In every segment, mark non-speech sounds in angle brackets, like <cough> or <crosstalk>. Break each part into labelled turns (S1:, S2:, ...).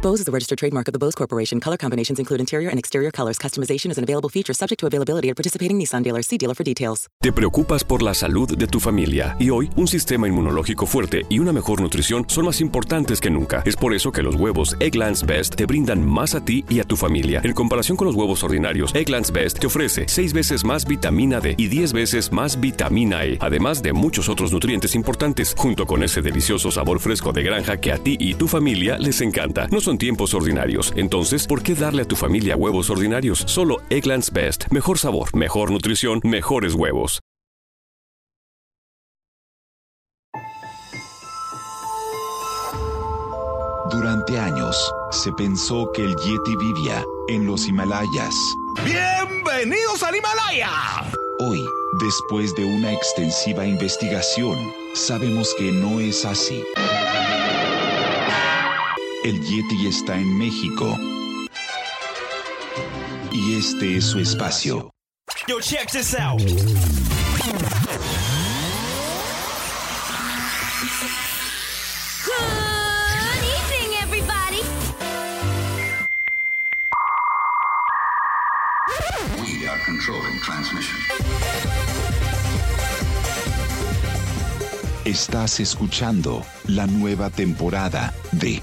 S1: Bose is a registered trademark of the Bose Corporation. Color combinations include interior and exterior colors. Customization is an available feature subject to availability at participating Nissan dealers. See dealer for details.
S2: Te preocupas por la salud de tu familia y hoy un sistema inmunológico fuerte y una mejor nutrición son más importantes que nunca. Es por eso que los huevos Egglands Best te brindan más a ti y a tu familia. En comparación con los huevos ordinarios, Egglands Best te ofrece 6 veces más vitamina D y 10 veces más vitamina E, además de muchos otros nutrientes importantes, junto con ese delicioso sabor fresco de granja que a ti y tu familia les encanta. Son tiempos ordinarios, entonces, ¿por qué darle a tu familia huevos ordinarios? Solo Egglands Best. Mejor sabor, mejor nutrición, mejores huevos.
S3: Durante años, se pensó que el Yeti vivía en los Himalayas.
S4: ¡Bienvenidos al Himalaya!
S3: Hoy, después de una extensiva investigación, sabemos que no es así. El Yeti está en México. Y este es su espacio.
S4: Yo, check this out.
S5: Good evening, everybody.
S6: We are controlling transmission.
S3: Estás escuchando la nueva temporada de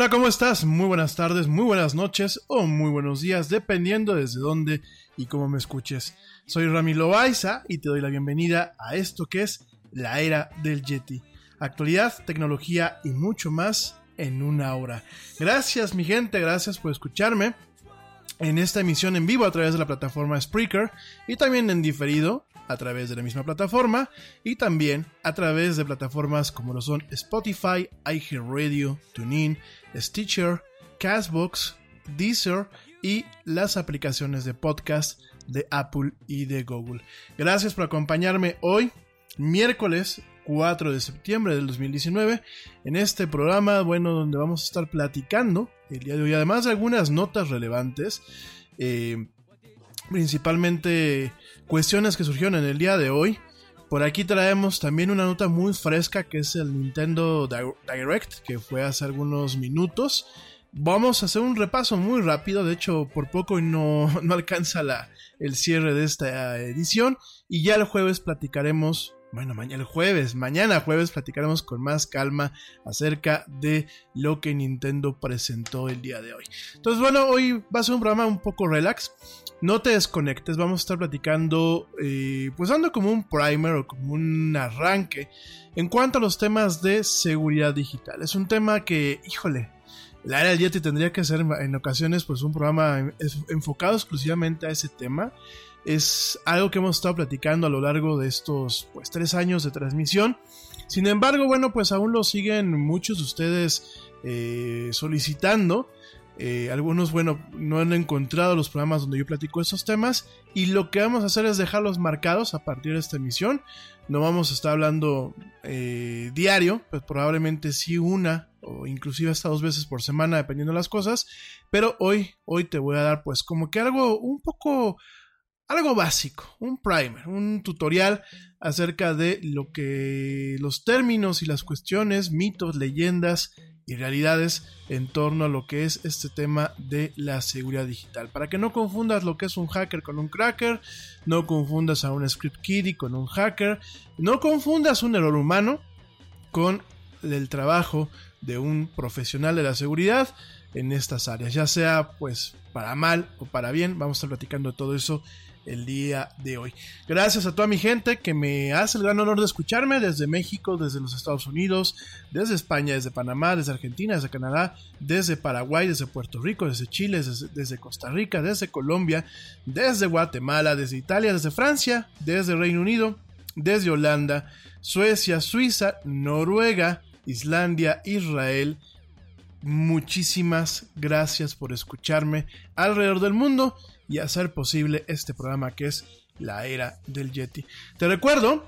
S7: Hola, ¿cómo estás? Muy buenas tardes, muy buenas noches o muy buenos días, dependiendo desde dónde y cómo me escuches. Soy Rami Loaiza y te doy la bienvenida a esto que es la era del Yeti. Actualidad, tecnología y mucho más en una hora. Gracias mi gente, gracias por escucharme en esta emisión en vivo a través de la plataforma Spreaker y también en diferido a través de la misma plataforma y también a través de plataformas como lo son Spotify, iHeartRadio, TuneIn, Stitcher, Castbox, Deezer y las aplicaciones de podcast de Apple y de Google. Gracias por acompañarme hoy, miércoles 4 de septiembre del 2019, en este programa, bueno, donde vamos a estar platicando el día de hoy, además de algunas notas relevantes, eh, principalmente cuestiones que surgieron en el día de hoy. Por aquí traemos también una nota muy fresca que es el Nintendo Direct, que fue hace algunos minutos. Vamos a hacer un repaso muy rápido, de hecho por poco no, <laughs> no alcanza la, el cierre de esta edición y ya el jueves platicaremos bueno, mañana el jueves, mañana jueves platicaremos con más calma acerca de lo que Nintendo presentó el día de hoy. Entonces, bueno, hoy va a ser un programa un poco relax. No te desconectes, vamos a estar platicando, eh, pues dando como un primer o como un arranque en cuanto a los temas de seguridad digital. Es un tema que, híjole, la era del Yeti tendría que ser en ocasiones pues un programa enfocado exclusivamente a ese tema es algo que hemos estado platicando a lo largo de estos pues tres años de transmisión. Sin embargo, bueno, pues aún lo siguen muchos de ustedes eh, solicitando. Eh, algunos, bueno, no han encontrado los programas donde yo platico esos temas. Y lo que vamos a hacer es dejarlos marcados a partir de esta emisión. No vamos a estar hablando eh, diario, pues probablemente sí una o inclusive hasta dos veces por semana, dependiendo de las cosas. Pero hoy, hoy te voy a dar pues como que algo un poco algo básico, un primer, un tutorial acerca de lo que los términos y las cuestiones, mitos, leyendas y realidades en torno a lo que es este tema de la seguridad digital. Para que no confundas lo que es un hacker con un cracker, no confundas a un script kiddie con un hacker, no confundas un error humano con el trabajo de un profesional de la seguridad en estas áreas, ya sea pues para mal o para bien, vamos a estar platicando todo eso el día de hoy. Gracias a toda mi gente que me hace el gran honor de escucharme desde México, desde los Estados Unidos, desde España, desde Panamá, desde Argentina, desde Canadá, desde Paraguay, desde Puerto Rico, desde Chile, desde, Costa Rica, desde Colombia, desde Guatemala, desde Italia, desde Francia, desde Reino Unido, desde Holanda, Suecia, Suiza, Noruega, Islandia, Israel, muchísimas gracias por escucharme alrededor del mundo y hacer posible este programa que es la era del Yeti. Te recuerdo,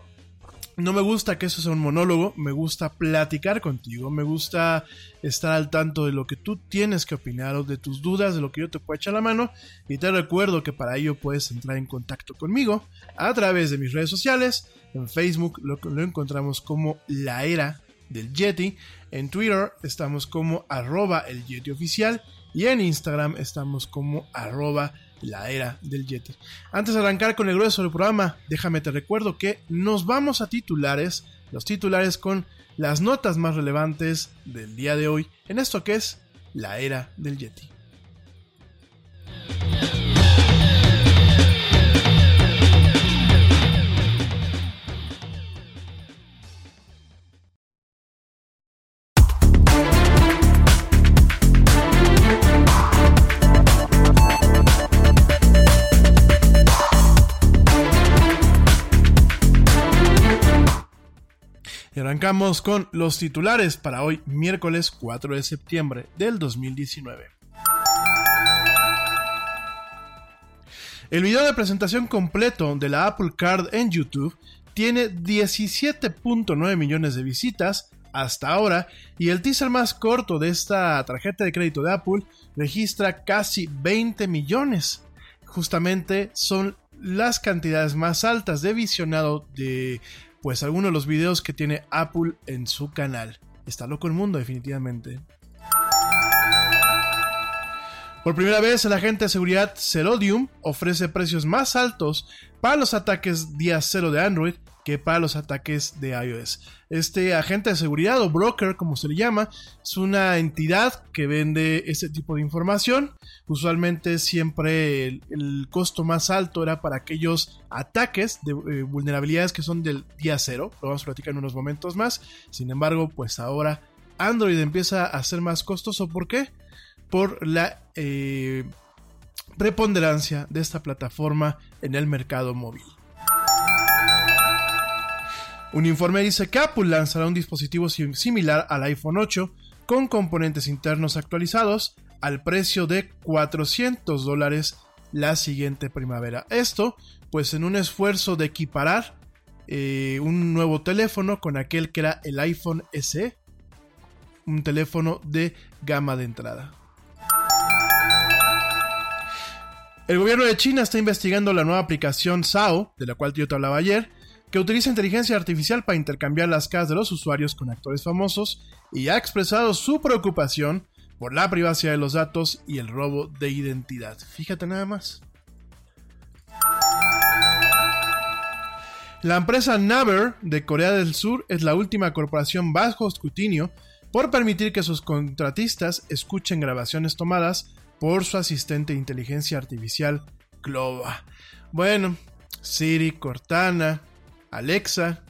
S7: no me gusta que eso sea un monólogo, me gusta platicar contigo, me gusta estar al tanto de lo que tú tienes que opinar o de tus dudas, de lo que yo te puedo echar la mano. Y te recuerdo que para ello puedes entrar en contacto conmigo a través de mis redes sociales. En Facebook lo, encontramos como la era del Yeti. En Twitter estamos como arroba el Yeti oficial. Y en Instagram estamos como arroba la era del Yeti. Antes de arrancar con el grueso del programa, déjame te recuerdo que nos vamos a titulares, los titulares con las notas más relevantes del día de hoy en esto que es la era del Yeti. Arrancamos con los titulares para hoy, miércoles 4 de septiembre del 2019. El video de presentación completo de la Apple Card en YouTube tiene 17.9 millones de visitas hasta ahora y el teaser más corto de esta tarjeta de crédito de Apple registra casi 20 millones. Justamente son las cantidades más altas de visionado de pues algunos de los videos que tiene Apple en su canal. Está loco el mundo, definitivamente. Por primera vez, el agente de seguridad Cerodium ofrece precios más altos para los ataques día cero de Android que para los ataques de iOS. Este agente de seguridad o broker, como se le llama, es una entidad que vende este tipo de información. Usualmente siempre el, costo más alto era para aquellos ataques de eh, vulnerabilidades que son del día cero. Lo vamos a platicar en unos momentos más. Sin embargo, pues ahora Android empieza a ser más costoso. ¿Por qué? Por la eh, preponderancia de esta plataforma en el mercado móvil. Un informe dice que Apple lanzará un dispositivo similar al iPhone 8 con componentes internos actualizados al precio de 400 dólares la siguiente primavera. Esto, pues en un esfuerzo de equiparar eh, un nuevo teléfono con aquel que era el iPhone SE, un teléfono de gama de entrada. El gobierno de China está investigando la nueva aplicación SAO, de la cual yo te hablaba ayer, que utiliza inteligencia artificial para intercambiar las caras de los usuarios con actores famosos y ha expresado su preocupación por la privacidad de los datos y el robo de identidad. Fíjate nada más. La empresa Naver de Corea del Sur es la última corporación bajo escrutinio por permitir que sus contratistas escuchen grabaciones tomadas por su asistente de inteligencia artificial Clova. Bueno, Siri, Cortana, Alexa,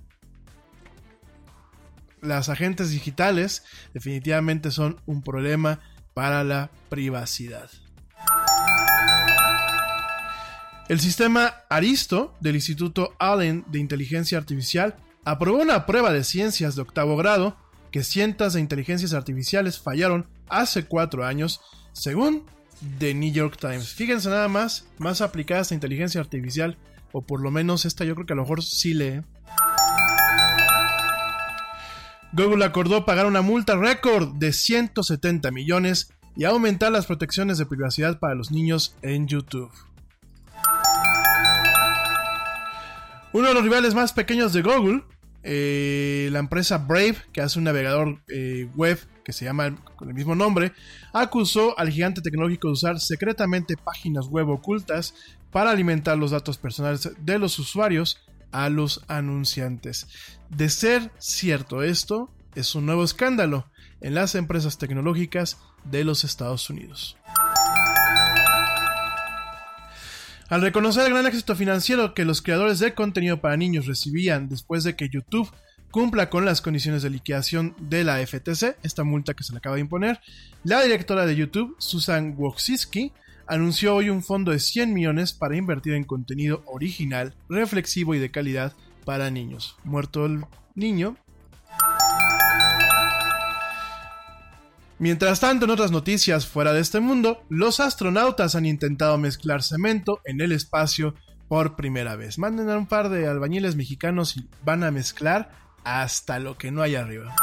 S7: las agentes digitales definitivamente son un problema para la privacidad. El sistema Aristo del Instituto Allen de Inteligencia Artificial aprobó una prueba de ciencias de octavo grado que cientos de inteligencias artificiales fallaron hace cuatro años, según The New York Times. Fíjense nada más, más aplicada esta inteligencia artificial, o por lo menos esta yo creo que a lo mejor sí lee. Google acordó pagar una multa récord de 170 millones y aumentar las protecciones de privacidad para los niños en YouTube. Uno de los rivales más pequeños de Google, eh, la empresa Brave, que hace un navegador eh, web que se llama con el mismo nombre, acusó al gigante tecnológico de usar secretamente páginas web ocultas para alimentar los datos personales de los usuarios a los anunciantes. De ser cierto esto, es un nuevo escándalo en las empresas tecnológicas de los Estados Unidos. Al reconocer el gran éxito financiero que los creadores de contenido para niños recibían después de que YouTube cumpla con las condiciones de liquidación de la FTC, esta multa que se le acaba de imponer, la directora de YouTube, Susan Wojcicki, anunció hoy un fondo de 100 millones para invertir en contenido original, reflexivo y de calidad para niños. Muerto el niño. Mientras tanto, en otras noticias fuera de este mundo, los astronautas han intentado mezclar cemento en el espacio por primera vez. Manden a un par de albañiles mexicanos y van a mezclar hasta lo que no hay arriba.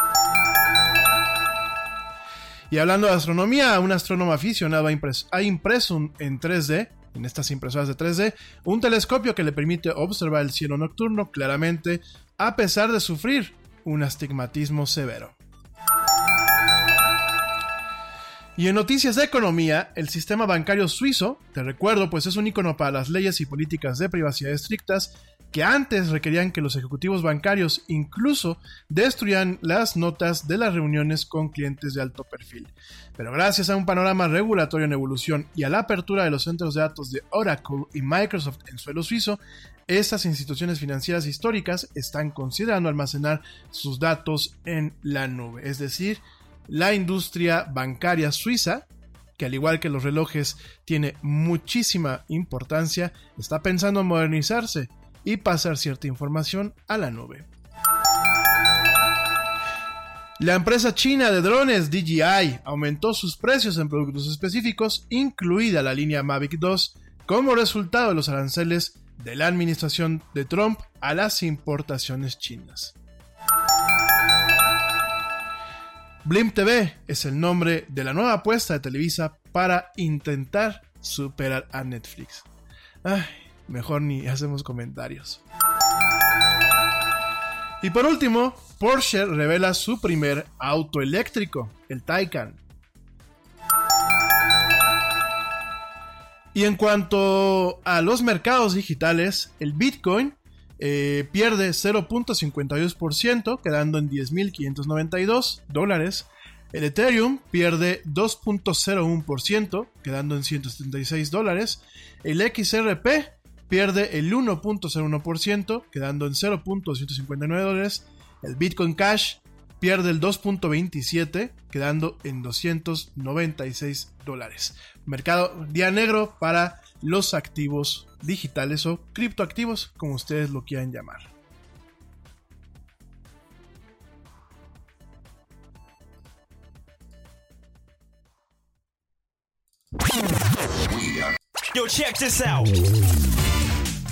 S7: Y hablando de astronomía, un astrónomo aficionado ha, impreso en 3D, en estas impresoras de 3D, un telescopio que le permite observar el cielo nocturno claramente, a pesar de sufrir un astigmatismo severo. Y en noticias de economía, el sistema bancario suizo, te recuerdo, pues es un icono para las leyes y políticas de privacidad estrictas que antes requerían que los ejecutivos bancarios incluso destruyan las notas de las reuniones con clientes de alto perfil. Pero gracias a un panorama regulatorio en evolución y a la apertura de los centros de datos de Oracle y Microsoft en suelo suizo, estas instituciones financieras históricas están considerando almacenar sus datos en la nube, es decir, la industria bancaria suiza, que al igual que los relojes tiene muchísima importancia, está pensando en modernizarse y pasar cierta información a la nube. La empresa china de drones DJI aumentó sus precios en productos específicos, incluida la línea Mavic 2, como resultado de los aranceles de la administración de Trump a las importaciones chinas. Blim TV es el nombre de la nueva apuesta de Televisa para intentar superar a Netflix. Ay, mejor ni hacemos comentarios. Y por último, Porsche revela su primer auto eléctrico, el Taycan. Y en cuanto a los mercados digitales, el Bitcoin eh, pierde 0.52%, quedando en 10.592 dólares. El Ethereum pierde 2.01%, quedando en 176 dólares. El XRP pierde el 1.01%, quedando en 0.259 dólares. El Bitcoin Cash pierde el 2.27, quedando en 296 dólares. Mercado día negro para los activos digitales o criptoactivos, como ustedes lo quieran llamar.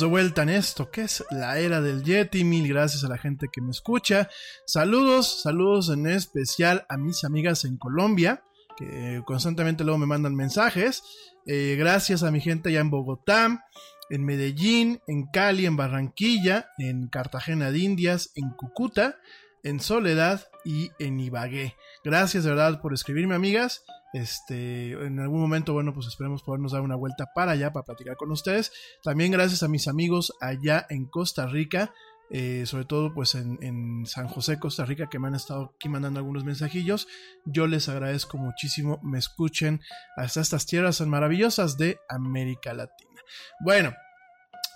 S7: De vuelta en esto, que es la era del Yeti. Mil gracias a la gente que me escucha. Saludos, saludos en especial a mis amigas en Colombia, que constantemente luego me mandan mensajes. Eh, gracias a mi gente allá en Bogotá, en Medellín, en Cali, en Barranquilla, en Cartagena de Indias, en Cúcuta, en Soledad y en Ibagué. Gracias de verdad por escribirme, amigas. Este, en algún momento, bueno, pues esperemos podernos dar una vuelta para allá para platicar con ustedes. También gracias a mis amigos allá en Costa Rica, eh, sobre todo pues en, San José, Costa Rica, que me han estado aquí mandando algunos mensajillos. Yo les agradezco muchísimo, me escuchen hasta estas tierras tan maravillosas de América Latina. Bueno,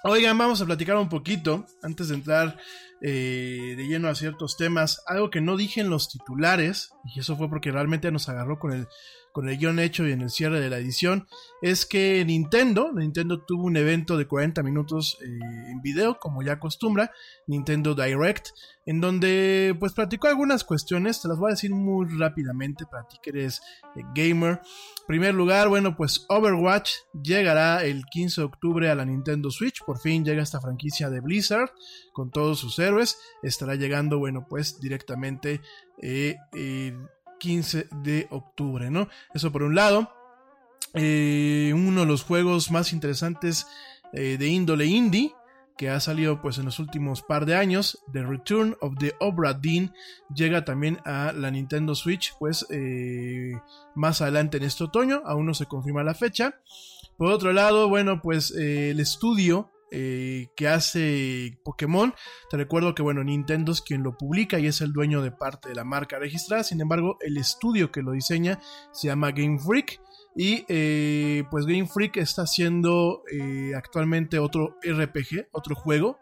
S7: oigan, vamos a platicar un poquito antes de entrar eh, de lleno a ciertos temas. Algo que no dije en los titulares, y eso fue porque realmente nos agarró con el con el guion hecho y en el cierre de la edición, es que Nintendo, Nintendo tuvo un evento de 40 minutos eh, en video, como ya acostumbra, Nintendo Direct, en donde pues platicó algunas cuestiones, te las voy a decir muy rápidamente para ti que eres eh, gamer. En primer lugar, bueno, pues Overwatch llegará el 15 de octubre a la Nintendo Switch, por fin llega esta franquicia de Blizzard con todos sus héroes, estará llegando, bueno, pues directamente... Eh, 15 de octubre, ¿no? Eso por un lado. Eh, uno de los juegos más interesantes eh, de índole indie que ha salido pues en los últimos par de años, The Return of the Obra llega también a la Nintendo Switch pues eh, más adelante en este otoño, aún no se confirma la fecha. Por otro lado, bueno pues el estudio eh, que hace Pokémon. Te recuerdo que, bueno, Nintendo es quien lo publica y es el dueño de parte de la marca registrada. Sin embargo, el estudio que lo diseña se llama Game Freak. Y eh, pues Game Freak está haciendo eh, actualmente otro RPG, otro juego.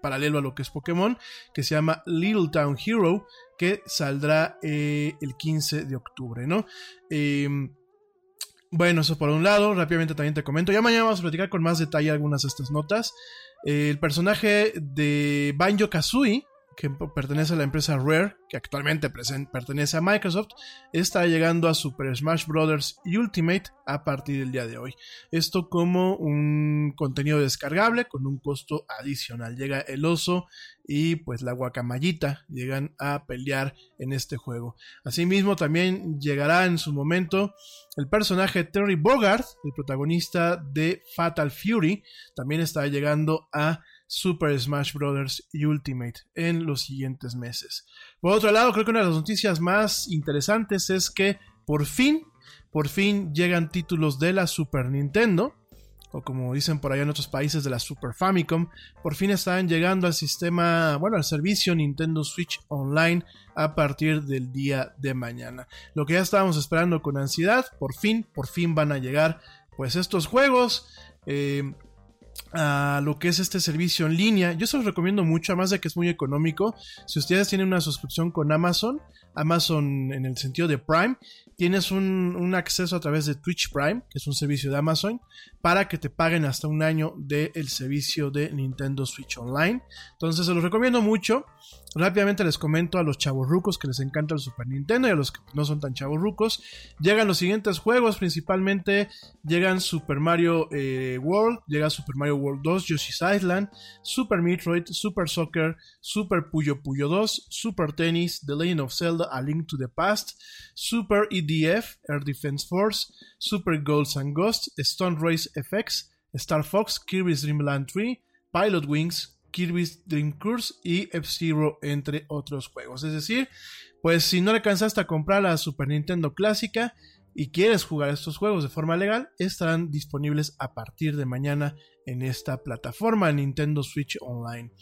S7: paralelo a lo que es Pokémon, que se llama Little Town Hero, que saldrá el 15 de octubre, ¿no? Bueno, eso por un lado, rápidamente también te comento. Ya mañana vamos a platicar con más detalle algunas de estas notas. el personaje de Banjo Kazooie, que pertenece a la empresa Rare, que actualmente pertenece a Microsoft, está llegando a Super Smash Bros. Ultimate a partir del día de hoy. Esto como un contenido descargable con un costo adicional. Llega el oso y pues la guacamayita llegan a pelear en este juego. Asimismo también llegará en su momento el personaje Terry Bogard, el protagonista de Fatal Fury, también está llegando a Super Smash Bros. Ultimate en los siguientes meses. Por otro lado, creo que una de las noticias más interesantes es que por fin, por fin llegan títulos de la Super Nintendo o como dicen por allá en otros países de la Super Famicom, por fin están llegando al sistema, bueno, al servicio Nintendo Switch Online a partir del día de mañana. Lo que ya estábamos esperando con ansiedad, por fin, por fin van a llegar pues estos juegos. Eh, a lo que es este servicio en línea. Yo se los recomiendo mucho, además de que es muy económico. Si ustedes tienen una suscripción con Amazon, Amazon en el sentido de Prime, tienes un, acceso a través de Twitch Prime, que es un servicio de Amazon, para que te paguen hasta un año del servicio de Nintendo Switch Online. Entonces se los recomiendo mucho. Rápidamente les comento a los rucos que les encanta el Super Nintendo y a los que no son tan rucos. Llegan los siguientes juegos, principalmente llegan Super Mario eh, World, llega Super Mario World 2, Yoshi's Island, Super Metroid, Super Soccer, Super Puyo Puyo 2, Super Tennis, The Legend of Zelda, A Link to the Past, Super EDF, Air Defense Force, Super Golds and Ghosts, Stone Race FX, Star Fox, Kirby's Dream Land 3, Pilot Wings, Kirby's Dream Course y F-Zero, entre otros juegos. Es decir, pues si no alcanzaste a comprar la Super Nintendo clásica y quieres jugar estos juegos de forma legal, estarán disponibles a partir de mañana en esta plataforma Nintendo Switch Online.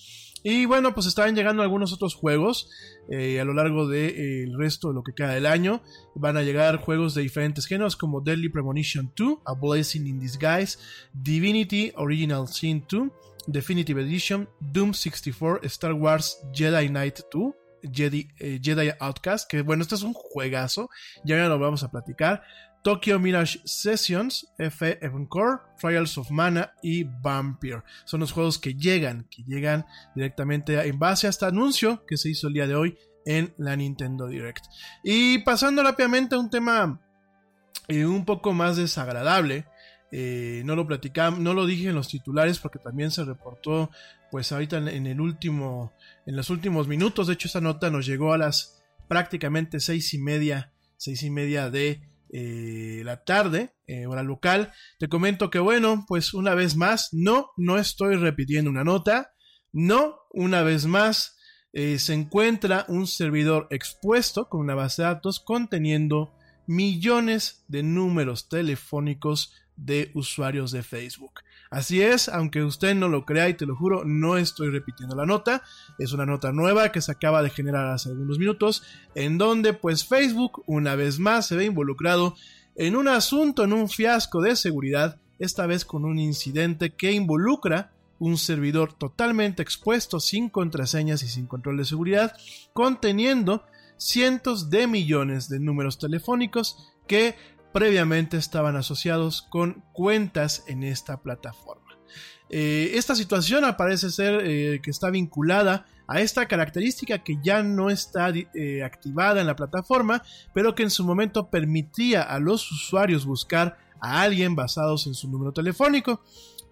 S7: Y bueno, pues estarán llegando algunos otros juegos eh, a lo largo del de, resto de lo que queda del año. Van a llegar juegos de diferentes géneros como Deadly Premonition 2, A Blazing in Disguise, Divinity Original Sin 2, Definitive Edition, Doom 64, Star Wars Jedi Knight 2, Jedi, eh, Jedi Outcast, que bueno, este es un juegazo, ya lo vamos a platicar. Tokyo Mirage Sessions, F Core, Trials of Mana y Vampire. Son los juegos que llegan, que llegan directamente en base a este anuncio que se hizo el día de hoy en la Nintendo Direct. Y pasando rápidamente a un tema eh, un poco más desagradable, eh, no lo platicamos, no lo dije en los titulares porque también se reportó, pues ahorita en, el último, en los últimos minutos. De hecho, esta nota nos llegó a las prácticamente seis y media, seis y media de eh, la tarde, eh, hora local. Te comento que bueno, pues una vez más, no, no estoy repitiendo una nota. No, una vez más, se encuentra un servidor expuesto con una base de datos conteniendo millones de números telefónicos de usuarios de Facebook. Así es, aunque usted no lo crea y te lo juro, no estoy repitiendo la nota, es una nota nueva que se acaba de generar hace algunos minutos, en donde pues Facebook una vez más se ve involucrado en un asunto, en un fiasco de seguridad, esta vez con un incidente que involucra un servidor totalmente expuesto, sin contraseñas y sin control de seguridad, conteniendo cientos de millones de números telefónicos que previamente estaban asociados con cuentas en esta plataforma. Eh, esta situación parece ser eh, que está vinculada a esta característica que ya no está eh, activada en la plataforma, pero que en su momento permitía a los usuarios buscar a alguien basados en su número telefónico.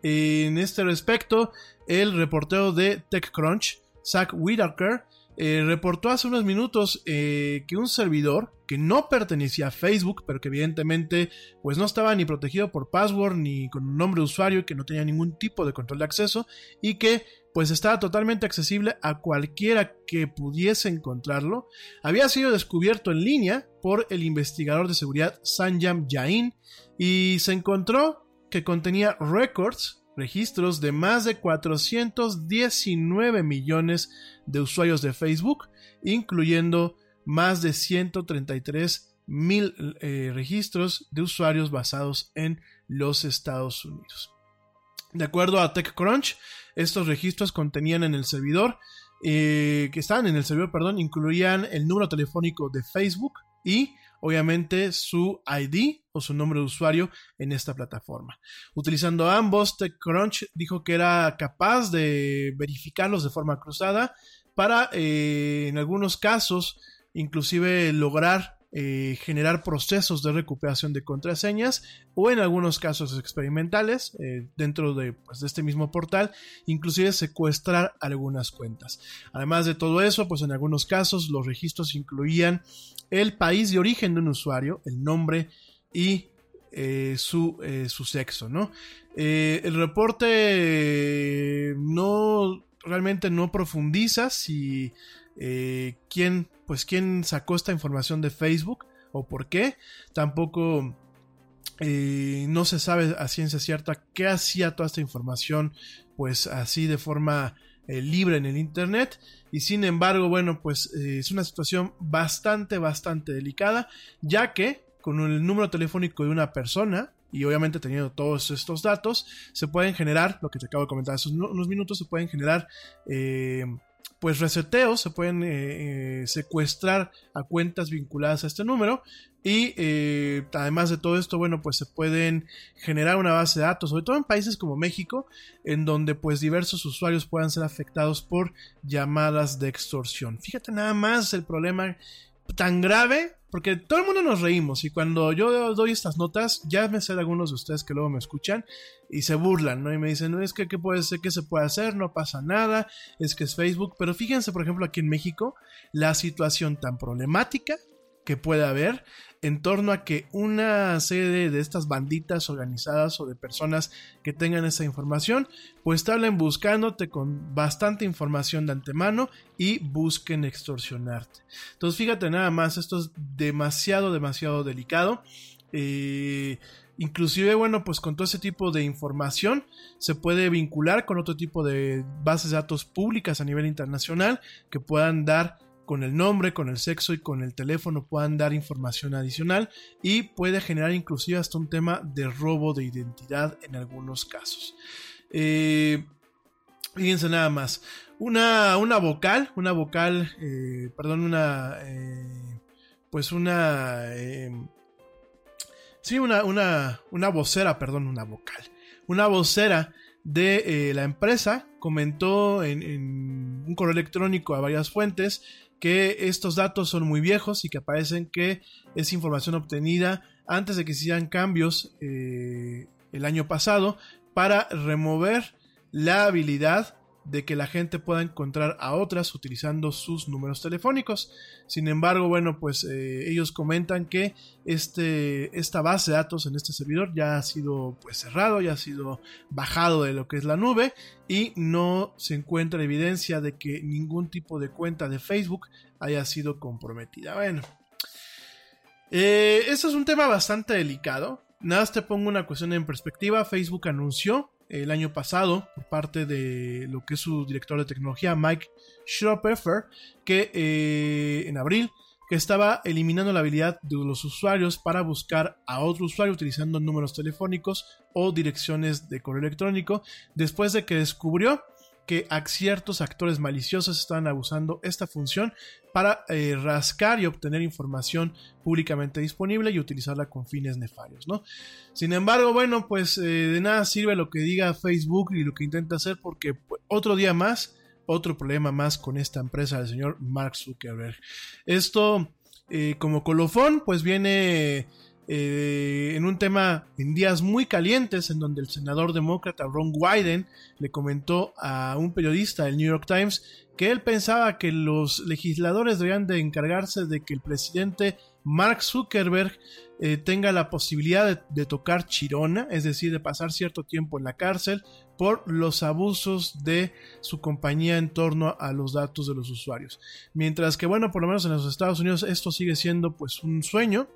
S7: En este respecto, el reportero de TechCrunch, Zach Whitaker, reportó hace unos minutos que un servidor que no pertenecía a Facebook, pero que evidentemente pues no estaba ni protegido por password ni con un nombre de usuario que no tenía ningún tipo de control de acceso y que pues estaba totalmente accesible a cualquiera que pudiese encontrarlo, había sido descubierto en línea por el investigador de seguridad Sanjam Jain y se encontró que contenía records, registros de más de 419 millones de usuarios de Facebook, incluyendo más de 133 mil eh, registros de usuarios basados en los Estados Unidos. De acuerdo a TechCrunch, estos registros contenían en el servidor, eh, que estaban en el servidor, perdón, incluían el número telefónico de Facebook y obviamente su ID o su nombre de usuario en esta plataforma. Utilizando ambos, TechCrunch dijo que era capaz de verificarlos de forma cruzada para eh, en algunos casos inclusive lograr eh, generar procesos de recuperación de contraseñas o en algunos casos experimentales eh, dentro de, pues, de, este mismo portal, inclusive secuestrar algunas cuentas. Además de todo eso, pues en algunos casos los registros incluían el país de origen de un usuario, el nombre y eh, su, su, sexo, ¿no? el reporte no realmente no profundiza si quién pues quién sacó esta información de Facebook o por qué. Tampoco eh, no se sabe a ciencia cierta qué hacía toda esta información pues así de forma eh, libre en el internet y sin embargo bueno pues eh, es una situación bastante bastante delicada ya que con el número telefónico de una persona y obviamente teniendo todos estos datos se pueden generar lo que te acabo de comentar hace unos minutos se pueden generar pues reseteos, se pueden eh, eh, secuestrar a cuentas vinculadas a este número y eh, además de todo esto, bueno, pues se pueden generar una base de datos, sobre todo en países como México, en donde pues diversos usuarios puedan ser afectados por llamadas de extorsión. Fíjate nada más el problema tan grave porque todo el mundo nos reímos y cuando yo doy estas notas, ya me sé de algunos de ustedes que luego me escuchan y se burlan, ¿no? Y me dicen, es que ¿qué puede ser? ¿Qué se puede hacer? No pasa nada, es que es Facebook. Pero fíjense, por ejemplo, aquí en México, la situación tan problemática que puede haber en torno a que una serie de estas banditas organizadas o de personas que tengan esa información, pues te hablen buscándote con bastante información de antemano y busquen extorsionarte. Entonces fíjate nada más, esto es demasiado, demasiado delicado. Eh, inclusive, bueno, pues con todo ese tipo de información se puede vincular con otro tipo de bases de datos públicas a nivel internacional que puedan dar con el nombre, con el sexo y con el teléfono puedan dar información adicional y puede generar inclusive hasta un tema de robo de identidad en algunos casos. Eh, fíjense nada más. Una, una vocal, una vocal, eh, perdón, una, eh, pues una, sí, una, una, una vocera, perdón, una vocal, una vocera de la empresa comentó en, un correo electrónico a varias fuentes que estos datos son muy viejos y que aparecen que es información obtenida antes de que se hicieran cambios eh, el año pasado para remover la habilidad de que la gente pueda encontrar a otras utilizando sus números telefónicos. Sin embargo, bueno, pues eh, ellos comentan que este, esta base de datos en este servidor ya ha sido pues cerrado, ya ha sido bajado de lo que es la nube y no se encuentra evidencia de que ningún tipo de cuenta de Facebook haya sido comprometida. Bueno, eh, esto es un tema bastante delicado. Nada más te pongo una cuestión en perspectiva. Facebook anunció el año pasado por parte de lo que es su director de tecnología, Mike Schropfer, que eh, en abril que estaba eliminando la habilidad de los usuarios para buscar a otro usuario utilizando números telefónicos o direcciones de correo electrónico, después de que descubrió que ciertos actores maliciosos estaban abusando esta función para eh, rascar y obtener información públicamente disponible y utilizarla con fines nefarios, ¿no? Sin embargo, bueno, pues eh, de nada sirve lo que diga Facebook y lo que intenta hacer porque pues, otro día más, otro problema más con esta empresa del señor Mark Zuckerberg. Esto, eh, como colofón, pues viene eh, en un tema en días muy calientes en donde el senador demócrata Ron Wyden le comentó a un periodista del New York Times que él pensaba que los legisladores deberían de encargarse de que el presidente Mark Zuckerberg eh, tenga la posibilidad de, tocar chirona, es decir, de pasar cierto tiempo en la cárcel por los abusos de su compañía en torno a los datos de los usuarios. Mientras que, bueno, por lo menos en los Estados Unidos esto sigue siendo pues un sueño,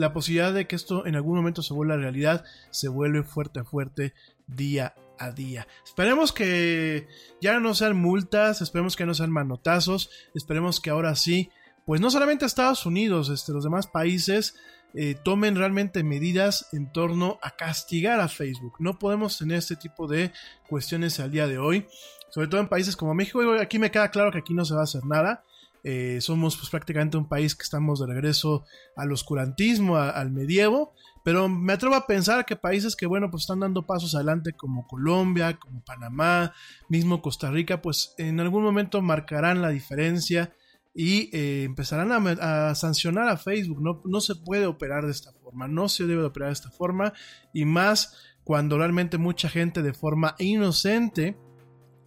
S7: la posibilidad de que esto en algún momento se vuelva realidad se vuelve fuerte, fuerte día a día. Esperemos que ya no sean multas, esperemos que no sean manotazos, esperemos que ahora sí, pues no solamente Estados Unidos, este, los demás países eh, tomen realmente medidas en torno a castigar a Facebook. No podemos tener este tipo de cuestiones al día de hoy, sobre todo en países como México. Aquí me queda claro que aquí no se va a hacer nada. Eh, somos pues prácticamente un país que estamos de regreso al oscurantismo, al medievo, Pero me atrevo a pensar que países que, bueno, pues están dando pasos adelante como Colombia, como Panamá, mismo Costa Rica, pues en algún momento marcarán la diferencia y eh, empezarán a, sancionar a Facebook. No, no se puede operar de esta forma, no se debe operar de esta forma y más cuando realmente mucha gente de forma inocente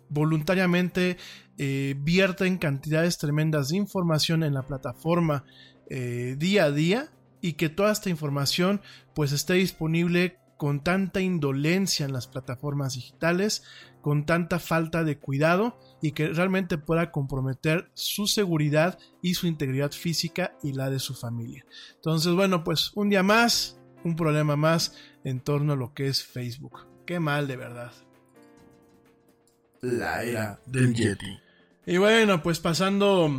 S7: voluntariamente eh, vierten cantidades tremendas de información en la plataforma eh, día a día y que toda esta información pues esté disponible con tanta indolencia en las plataformas digitales, con tanta falta de cuidado y que realmente pueda comprometer su seguridad y su integridad física y la de su familia. Entonces, bueno, pues un día más, un problema más en torno a lo que es Facebook. Qué mal de verdad.
S4: La era del Yeti.
S7: Y bueno, pues pasando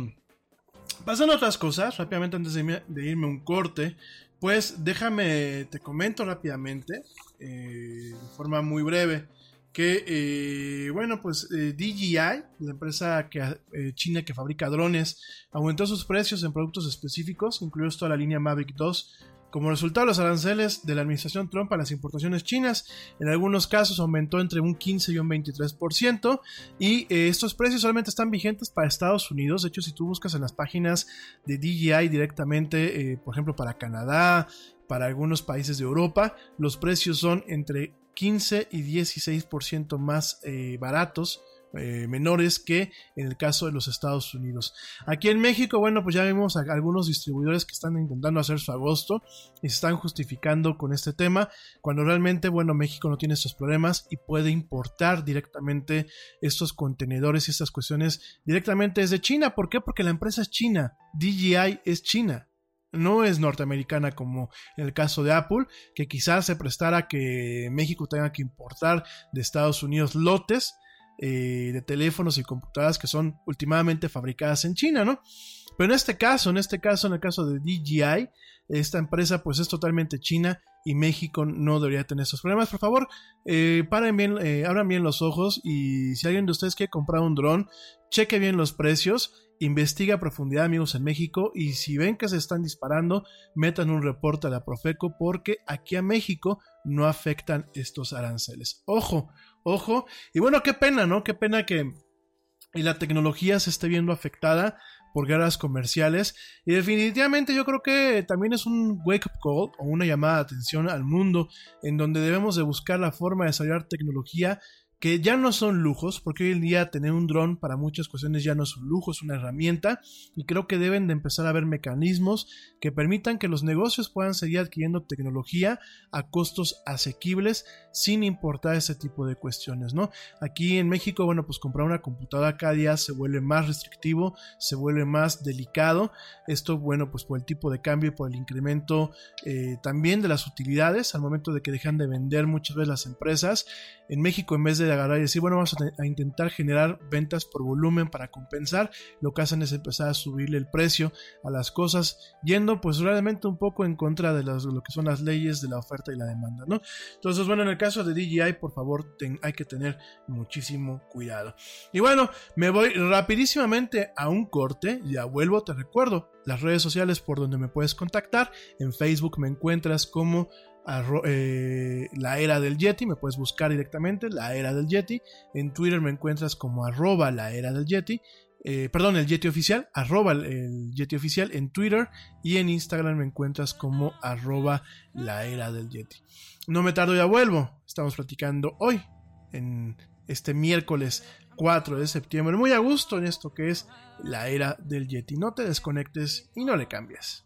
S7: pasando a otras cosas, rápidamente antes de irme, un corte, pues déjame, te comento rápidamente, eh, de forma muy breve, que, eh, bueno, pues eh, DJI, la empresa que, china que fabrica drones, aumentó sus precios en productos específicos, incluidos toda la línea Mavic 2, como resultado, los aranceles de la administración Trump a las importaciones chinas, en algunos casos aumentó entre un 15 y un 23%, y eh, estos precios solamente están vigentes para Estados Unidos. De hecho, si tú buscas en las páginas de DJI directamente, eh, por ejemplo, para Canadá, para algunos países de Europa, los precios son entre 15 y 16% más eh, baratos eh, menores que en el caso de los Estados Unidos. Aquí en México, bueno, pues ya vemos a algunos distribuidores que están intentando hacer su agosto y se están justificando con este tema, cuando realmente, bueno, México no tiene estos problemas y puede importar directamente estos contenedores y estas cuestiones directamente desde China. ¿Por qué? Porque la empresa es china, DJI es china no es norteamericana como en el caso de Apple, que quizás se prestara que México tenga que importar de Estados Unidos lotes eh, de teléfonos y computadoras que son últimamente fabricadas en China, ¿no? Pero en este caso, en este caso, en el caso de DJI, esta empresa pues es totalmente china y México no debería tener esos problemas. Por favor, eh, paren bien, eh, abran bien los ojos y si alguien de ustedes quiere comprar un dron, cheque bien los precios investiga a profundidad amigos en México y si ven que se están disparando, metan un reporte a la Profeco porque aquí a México no afectan estos aranceles. Ojo, ojo. Y bueno, qué pena, ¿no? Qué pena que la tecnología se esté viendo afectada por guerras comerciales. Y definitivamente yo creo que también es un wake up call o una llamada de atención al mundo en donde debemos de buscar la forma de desarrollar tecnología que ya no son lujos, porque hoy en día tener un dron para muchas cuestiones ya no es un lujo, es una herramienta, y creo que deben de empezar a haber mecanismos que permitan que los negocios puedan seguir adquiriendo tecnología a costos asequibles sin importar ese tipo de cuestiones, ¿no? Aquí en México, bueno, pues comprar una computadora cada día se vuelve más restrictivo, se vuelve más delicado, esto, bueno, pues por el tipo de cambio y por el incremento eh, también de las utilidades al momento de que dejan de vender muchas veces las empresas, en México en vez de agarrar y decir, bueno, vamos a, intentar generar ventas por volumen para compensar, lo que hacen es empezar a subirle el precio a las cosas, yendo pues realmente un poco en contra de, lo que son las leyes de la oferta y la demanda, ¿no? Entonces, bueno, en el caso de DJI, por favor, hay que tener muchísimo cuidado. Y bueno, me voy rapidísimamente a un corte, ya vuelvo, te recuerdo, las redes sociales por donde me puedes contactar, en Facebook me encuentras como eh, la era del Yeti, me puedes buscar directamente, la era del Yeti. En Twitter me encuentras como arroba la era del Yeti. Eh, perdón, el Yeti oficial, el Yeti oficial en Twitter y en Instagram me encuentras como arroba la era del Yeti. No me tardo, ya vuelvo. Estamos platicando hoy, en este miércoles 4 de septiembre, muy a gusto en esto que es la era del Yeti. No te desconectes y no le cambies.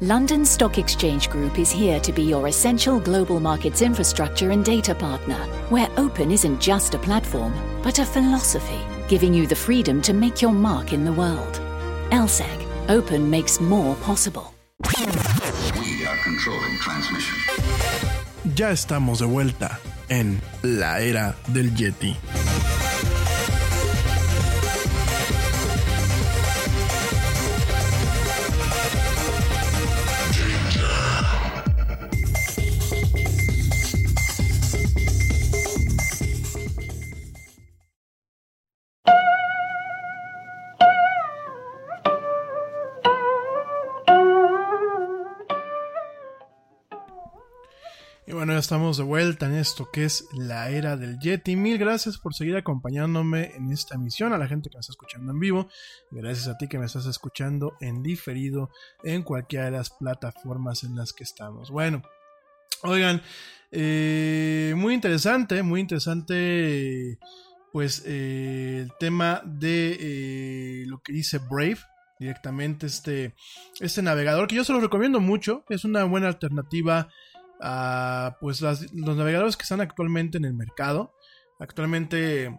S8: London Stock Exchange Group is here to be your essential global markets infrastructure and data partner, where open isn't just a platform, but a philosophy, giving you the freedom to make your mark in the world. LSEG, open makes more possible.
S6: We are controlling transmission.
S7: Ya estamos de vuelta en la era del Yeti. Estamos de vuelta en esto que es la era del Yeti. Mil gracias por seguir acompañándome en esta emisión, a la gente que me está escuchando en vivo, gracias a ti que me estás escuchando en diferido en cualquiera de las plataformas en las que estamos. Bueno, oigan, eh, muy interesante, muy interesante, pues eh, el tema de eh, lo que dice Brave directamente este, este navegador que yo se lo recomiendo mucho, es una buena alternativa a pues los navegadores que están actualmente en el mercado. Actualmente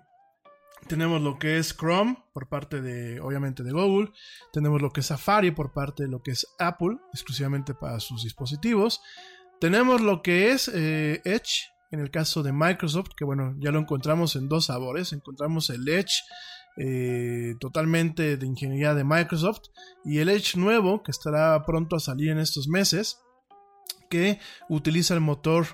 S7: tenemos lo que es Chrome por parte de, obviamente, de Google. Tenemos lo que es Safari por parte de lo que es Apple, exclusivamente para sus dispositivos. Tenemos lo que es eh, Edge, en el caso de Microsoft, que bueno, ya lo encontramos en dos sabores. Encontramos el Edge eh, totalmente de ingeniería de Microsoft y el Edge nuevo, que estará pronto a salir en estos meses que utiliza el motor,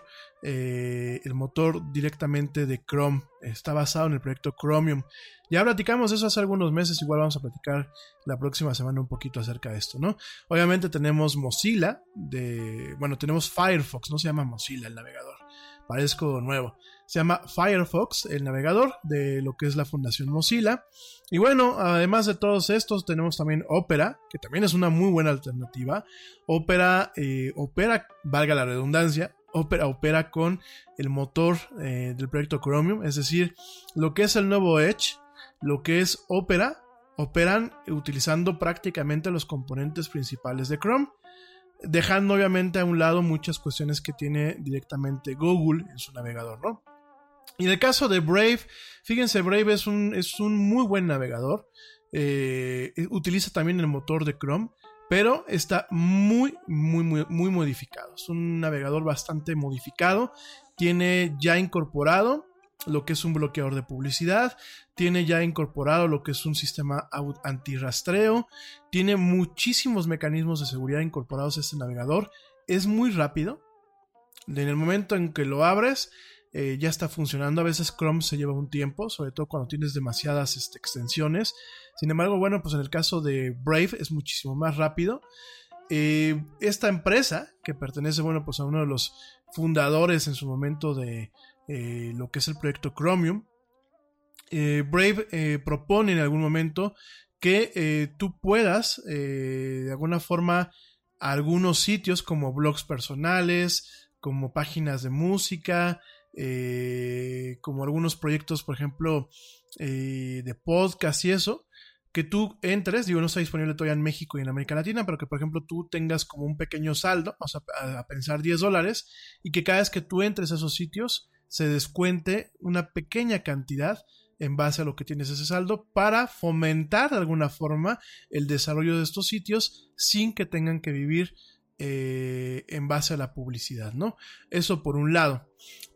S7: eh, el motor directamente de Chrome. Está basado en el proyecto Chromium. Ya platicamos eso hace algunos meses, igual vamos a platicar la próxima semana un poquito acerca de esto, ¿no? Obviamente tenemos Mozilla, de, bueno, tenemos Firefox, no se llama Mozilla el navegador, parezco nuevo. Se llama Firefox, el navegador de lo que es la Fundación Mozilla. Y bueno, además de todos estos, tenemos también Opera, que también es una muy buena alternativa. Opera, eh, Opera, valga la redundancia, Opera opera con el motor eh, del proyecto Chromium, es decir, lo que es el nuevo Edge, lo que es Opera, operan utilizando prácticamente los componentes principales de Chrome dejando obviamente a un lado muchas cuestiones que tiene directamente Google en su navegador, ¿no? Y en el caso de Brave, fíjense, Brave es un, es un muy buen navegador. Eh, utiliza también el motor de Chrome, pero está muy, muy, muy, muy modificado. Es un navegador bastante modificado. Tiene ya incorporado lo que es un bloqueador de publicidad, tiene ya incorporado lo que es un sistema antirrastreo, tiene muchísimos mecanismos de seguridad incorporados a este navegador, es muy rápido. En el momento en que lo abres, eh, ya está funcionando. A veces Chrome se lleva un tiempo, sobre todo cuando tienes demasiadas este, extensiones. Sin embargo, bueno, pues en el caso de Brave es muchísimo más rápido. Eh, esta empresa, que pertenece, bueno, pues a uno de los fundadores en su momento de eh, lo que es el proyecto Chromium, Brave propone en algún momento que tú puedas, de alguna forma, algunos sitios como blogs personales, como páginas de música, eh, como algunos proyectos, por ejemplo, eh, de podcast y eso, que tú entres, digo, no está disponible todavía en México y en América Latina, pero que, por ejemplo, tú tengas como un pequeño saldo, vamos a, a pensar 10 dólares, y que cada vez que tú entres a esos sitios, se descuente una pequeña cantidad en base a lo que tienes ese saldo para fomentar de alguna forma el desarrollo de estos sitios sin que tengan que vivir eh, en base a la publicidad, ¿no? Eso por un lado.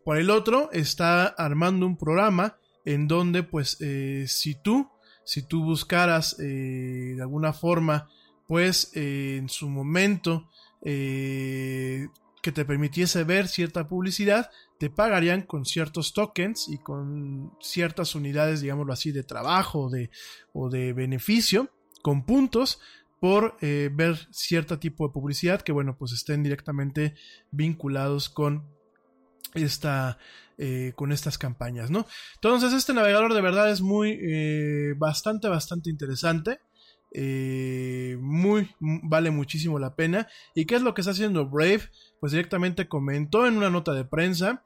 S7: Por el otro, está armando un programa en donde, pues, eh, si tú, si tú buscaras eh, de alguna forma, pues, en su momento, que te permitiese ver cierta publicidad, te pagarían con ciertos tokens y con ciertas unidades, digámoslo así, de trabajo de, o de beneficio, con puntos por eh, ver cierto tipo de publicidad que, bueno, pues estén directamente vinculados con esta, eh, con estas campañas, ¿no? Entonces, este navegador de verdad es muy, eh, bastante, bastante interesante. muy, vale muchísimo la pena. ¿Y qué es lo que está haciendo Brave? Pues directamente comentó en una nota de prensa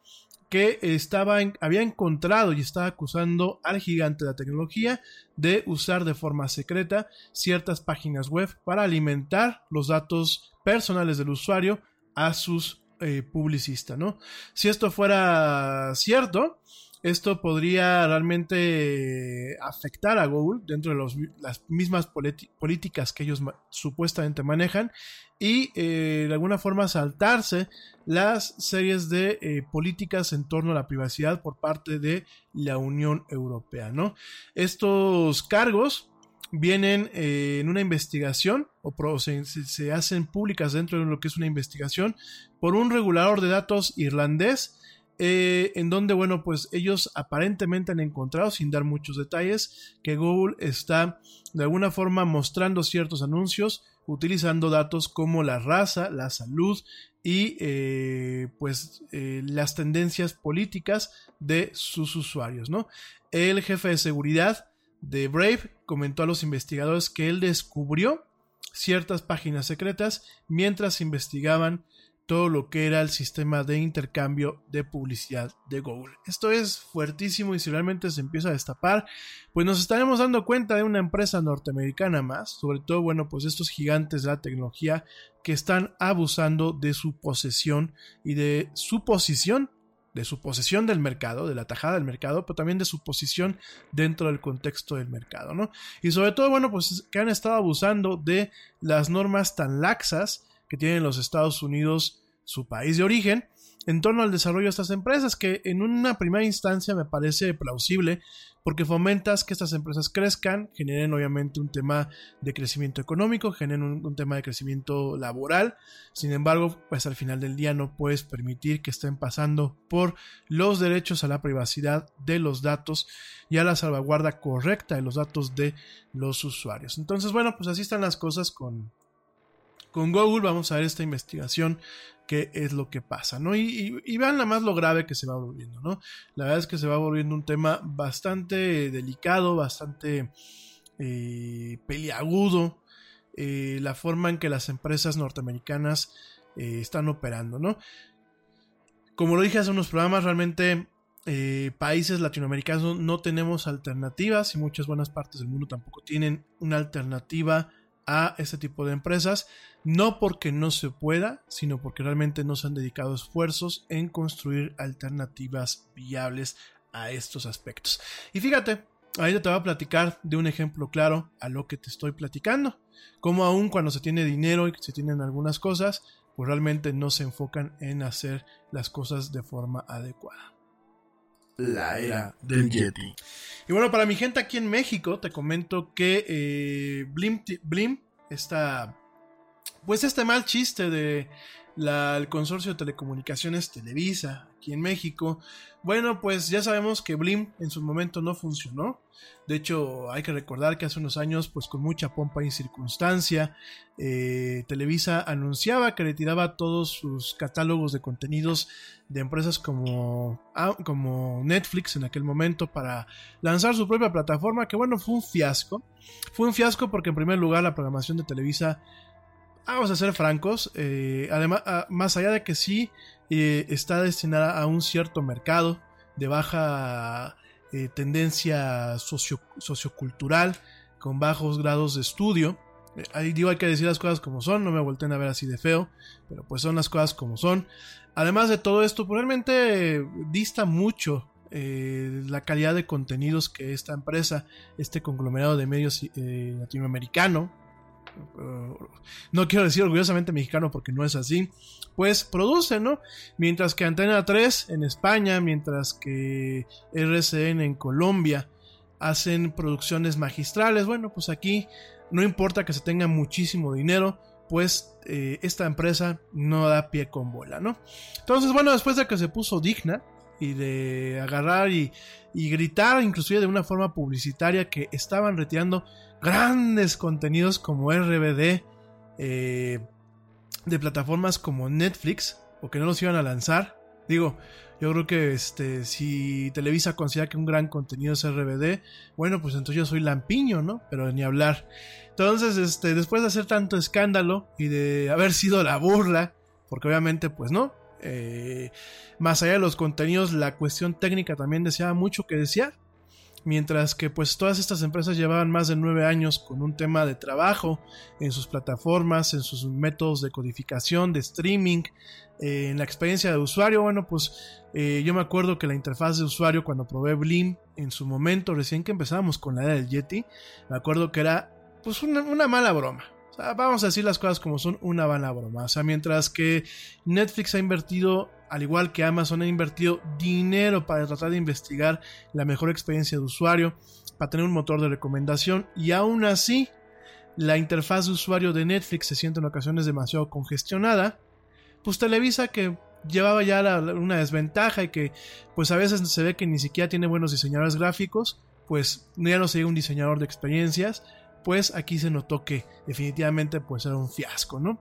S7: que estaba había encontrado y estaba acusando al gigante de la tecnología de usar de forma secreta ciertas páginas web para alimentar los datos personales del usuario a sus eh, publicistas, ¿no? Si esto fuera cierto, esto podría realmente afectar a Google dentro de las mismas políticas que ellos supuestamente manejan y eh, de alguna forma saltarse las series de eh, políticas en torno a la privacidad por parte de la Unión Europea. ¿no? Estos cargos vienen eh, en una investigación o se, se hacen públicas dentro de lo que es una investigación por un regulador de datos irlandés eh, en donde, bueno, pues ellos aparentemente han encontrado, sin dar muchos detalles, que Google está de alguna forma mostrando ciertos anuncios utilizando datos como la raza, la salud y eh, pues eh, las tendencias políticas de sus usuarios, ¿no? El jefe de seguridad de Brave comentó a los investigadores que él descubrió ciertas páginas secretas mientras investigaban todo lo que era el sistema de intercambio de publicidad de Google. Esto es fuertísimo y si realmente se empieza a destapar, pues nos estaremos dando cuenta de una empresa norteamericana más, sobre todo, bueno, pues estos gigantes de la tecnología que están abusando de su posesión y de su posición de su posesión del mercado, de la tajada del mercado, pero también de su posición dentro del contexto del mercado, ¿no? Y sobre todo, bueno, pues que han estado abusando de las normas tan laxas que tienen los Estados Unidos, su país de origen, en torno al desarrollo de estas empresas, que en una primera instancia me parece plausible, porque fomentas que estas empresas crezcan, generen obviamente un tema de crecimiento económico, generen un, tema de crecimiento laboral, sin embargo, pues al final del día no puedes permitir que estén pasando por los derechos a la privacidad de los datos y a la salvaguarda correcta de los datos de los usuarios. Entonces, bueno, pues así están las cosas con, con Google vamos a ver esta investigación, qué es lo que pasa, ¿no? Y, vean la más lo grave que se va volviendo, ¿no? La verdad es que se va volviendo un tema bastante delicado, bastante eh, peliagudo, eh, la forma en que las empresas norteamericanas eh, están operando, ¿no? Como lo dije hace unos programas, realmente países latinoamericanos no tenemos alternativas y muchas buenas partes del mundo tampoco tienen una alternativa a este tipo de empresas, no porque no se pueda, sino porque realmente no se han dedicado esfuerzos en construir alternativas viables a estos aspectos. Y fíjate, ahí te voy a platicar de un ejemplo claro a lo que te estoy platicando, como aún cuando se tiene dinero y se tienen algunas cosas, pues realmente no se enfocan en hacer las cosas de forma adecuada
S4: la era del Yeti.
S7: Y bueno, para mi gente aquí en México, te comento que eh, Blim, Blim, está, pues este mal chiste de el consorcio de telecomunicaciones Televisa aquí en México. Bueno, pues ya sabemos que Blim en su momento no funcionó. De hecho, hay que recordar que hace unos años, pues con mucha pompa y circunstancia, eh, Televisa anunciaba que retiraba todos sus catálogos de contenidos de empresas como, ah, como Netflix en aquel momento para lanzar su propia plataforma, que bueno, fue un fiasco. Fue un fiasco porque en primer lugar la programación de Televisa vamos a ser francos, eh, además, ah, más allá de que sí eh, está destinada a un cierto mercado de baja eh, tendencia sociocultural, con bajos grados de estudio. ahí digo, hay que decir las cosas como son, no me volteen a ver así de feo, pero pues son las cosas como son. Además de todo esto, probablemente dista mucho la calidad de contenidos que esta empresa, este conglomerado de medios latinoamericano, no quiero decir orgullosamente mexicano porque no es así, pues produce, ¿no? Mientras que Antena 3 en España, mientras que RCN en Colombia hacen producciones magistrales, bueno, pues aquí no importa que se tenga muchísimo dinero, pues eh, esta empresa no da pie con bola, ¿no? Entonces, bueno, después de que se puso digna y de agarrar y, y gritar, inclusive de una forma publicitaria, que estaban retirando grandes contenidos como RBD eh, de plataformas como Netflix o que no los iban a lanzar. Digo, yo creo que este, si Televisa considera que un gran contenido es RBD, bueno, pues entonces yo soy lampiño, ¿no? Pero ni hablar. Entonces, este, después de hacer tanto escándalo y de haber <laughs> sido la burla, porque obviamente, pues no, eh, más allá de los contenidos, la cuestión técnica también deseaba mucho que desear. Mientras que pues todas estas empresas llevaban más de nueve años con un tema de trabajo en sus plataformas, en sus métodos de codificación, de streaming, eh, en la experiencia de usuario. Bueno, pues eh, yo me acuerdo que la interfaz de usuario cuando probé Blim en su momento, recién que empezábamos con la era del Yeti, me acuerdo que era pues una mala broma. Vamos a decir las cosas como son, una mala broma. O sea, mientras que Netflix ha invertido al igual que Amazon, ha invertido dinero para tratar de investigar la mejor experiencia de usuario, para tener un motor de recomendación y aún así la interfaz de usuario de Netflix se siente en ocasiones demasiado congestionada, pues Televisa que llevaba ya una desventaja y que pues a veces se ve que ni siquiera tiene buenos diseñadores gráficos, pues ya no sería un diseñador de experiencias, pues aquí se notó que definitivamente pues era un fiasco, ¿no?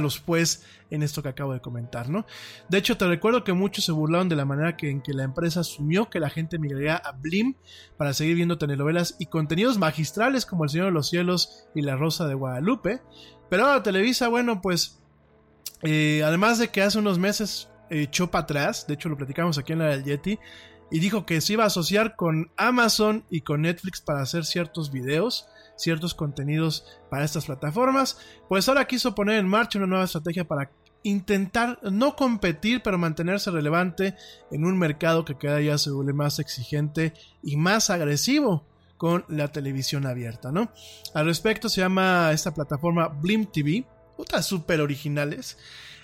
S7: los pues en esto que acabo de comentar, ¿no? De hecho, te recuerdo que muchos se burlaron de la manera en que la empresa asumió que la gente migraría a Blim para seguir viendo telenovelas y contenidos magistrales como El Señor de los Cielos y La Rosa de Guadalupe. Pero ahora Televisa, bueno, pues eh, además de que hace unos meses echó para atrás, de hecho lo platicamos aquí en la del Yeti, y dijo que se iba a asociar con Amazon y con Netflix para hacer ciertos videos ciertos contenidos para estas plataformas, pues ahora quiso poner en marcha una nueva estrategia para intentar no competir, pero mantenerse relevante en un mercado que cada día se vuelve más exigente y más agresivo con la televisión abierta, ¿no? Al respecto se llama esta plataforma Blim TV, otras súper originales,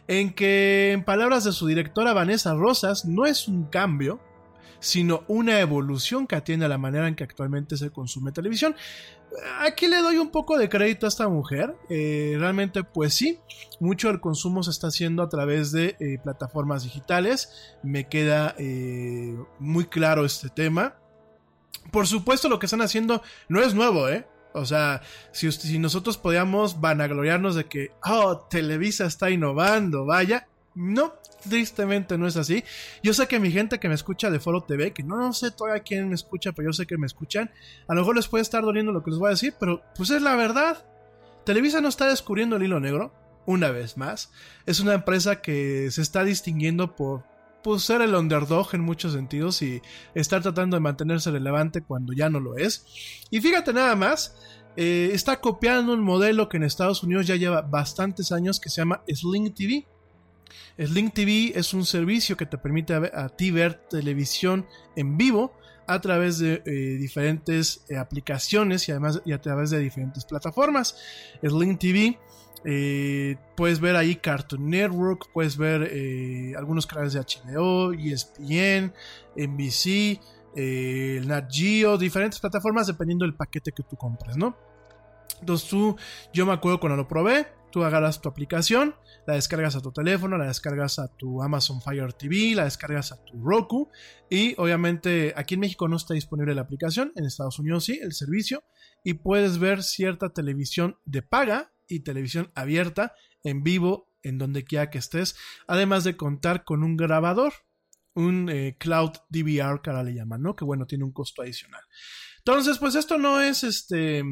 S7: en que en palabras de su directora Vanessa Rosas no es un cambio, sino una evolución que atiende a la manera en que actualmente se consume televisión. Aquí le doy un poco de crédito a esta mujer. Eh, realmente, pues sí, mucho del consumo se está haciendo a través de eh, plataformas digitales. Me queda eh, muy claro este tema. Por supuesto, lo que están haciendo no es nuevo, ¿eh? O sea, si, si nosotros podíamos vanagloriarnos de que, oh, Televisa está innovando, vaya, no, tristemente no es así. Yo sé que mi gente que me escucha de Foro TV, que no, sé todavía quién me escucha, pero yo sé que me escuchan, a lo mejor les puede estar doliendo lo que les voy a decir, pero pues es la verdad. Televisa no está descubriendo el hilo negro, una vez más. Es una empresa que se está distinguiendo por pues, ser el underdog en muchos sentidos y estar tratando de mantenerse relevante cuando ya no lo es. Y fíjate nada más, eh, está copiando un modelo que en Estados Unidos ya lleva bastantes años que se llama Sling TV. Sling TV es un servicio que te permite a, ti ver televisión en vivo a través de eh, diferentes eh, aplicaciones y además a través de diferentes plataformas. Sling TV eh, puedes ver ahí Cartoon Network, puedes ver algunos canales de HBO, ESPN, NBC, Nat Geo, diferentes plataformas dependiendo del paquete que tú compres, ¿no? Entonces tú, yo me acuerdo cuando lo probé, tú agarras tu aplicación, la descargas a tu teléfono, la descargas a tu Amazon Fire TV, la descargas a tu Roku y obviamente aquí en México no está disponible la aplicación, en Estados Unidos sí, el servicio y puedes ver cierta televisión de paga y televisión abierta en vivo en donde quiera que estés, además de contar con un grabador, un eh, Cloud DVR que ahora le llaman, ¿no? Que bueno, tiene un costo adicional. Entonces, pues esto no es este...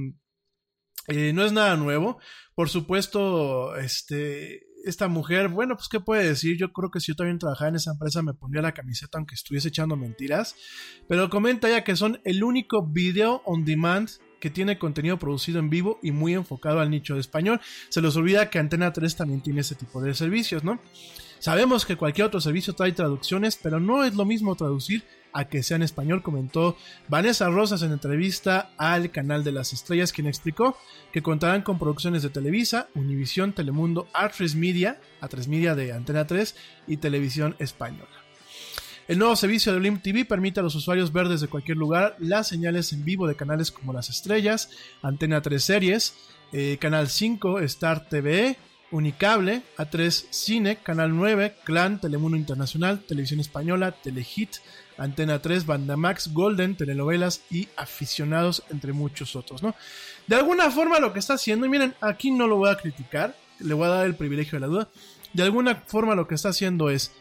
S7: Eh, no es nada nuevo. Por supuesto, este, esta mujer, bueno, pues qué puede decir, yo creo que si yo también trabajaba en esa empresa me pondría la camiseta aunque estuviese echando mentiras, pero comenta ya que son el único video on demand que tiene contenido producido en vivo y muy enfocado al nicho de español. Se les olvida que Antena 3 también tiene ese tipo de servicios, ¿no? Sabemos que cualquier otro servicio trae traducciones, pero no es lo mismo traducir a que sea en español, comentó Vanessa Rosas en entrevista al canal de las estrellas, quien explicó que contarán con producciones de Televisa, Univisión, Telemundo, A3 Media, A3 Media de Antena 3 y Televisión Española. El nuevo servicio de Blim TV permite a los usuarios ver desde cualquier lugar las señales en vivo de canales como Las Estrellas, Antena 3 Series, eh, Canal 5, Star TV, Unicable, A3 Cine, Canal 9, Clan, Telemundo Internacional, Televisión Española, Telehit, Antena 3, Bandamax, Golden, telenovelas y aficionados, entre muchos otros, ¿no? De alguna forma lo que está haciendo, y miren, aquí no lo voy a criticar, le voy a dar el privilegio de la duda, de alguna forma lo que está haciendo es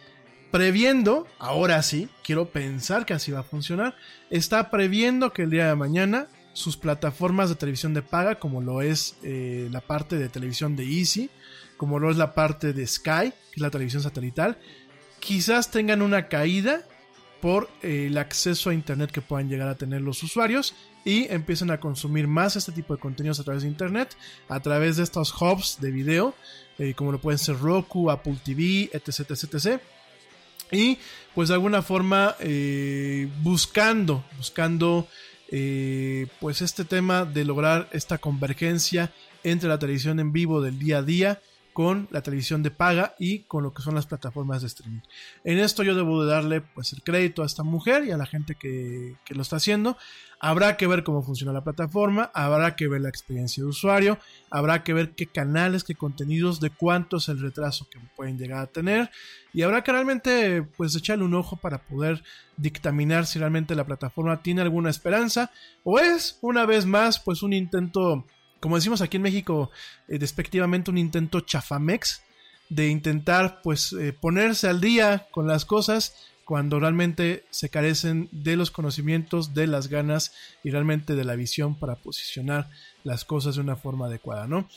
S7: previendo, ahora sí, quiero pensar que así va a funcionar, está previendo que el día de mañana sus plataformas de televisión de paga, como lo es eh, la parte de televisión de Easy, como lo es la parte de Sky, que es la televisión satelital, quizás tengan una caída por eh, el acceso a internet que puedan llegar a tener los usuarios y empiecen a consumir más este tipo de contenidos a través de internet, a través de estos hubs de video, eh, como lo pueden ser Roku, Apple TV, etc, etc, etc. Y pues de alguna forma buscando, buscando eh, pues este tema de lograr esta convergencia entre la televisión en vivo del día a día con la televisión de paga y con lo que son las plataformas de streaming. En esto yo debo de darle pues el crédito a esta mujer y a la gente que, que lo está haciendo. Habrá que ver cómo funciona la plataforma, habrá que ver la experiencia de usuario, habrá que ver qué canales, qué contenidos, de cuánto es el retraso que pueden llegar a tener y habrá que realmente pues echarle un ojo para poder dictaminar si realmente la plataforma tiene alguna esperanza o es una vez más pues un intento como decimos aquí en México, eh, despectivamente un intento chafamex de intentar pues eh, ponerse al día con las cosas cuando realmente se carecen de los conocimientos, de las ganas y realmente de la visión para posicionar las cosas de una forma adecuada, ¿no?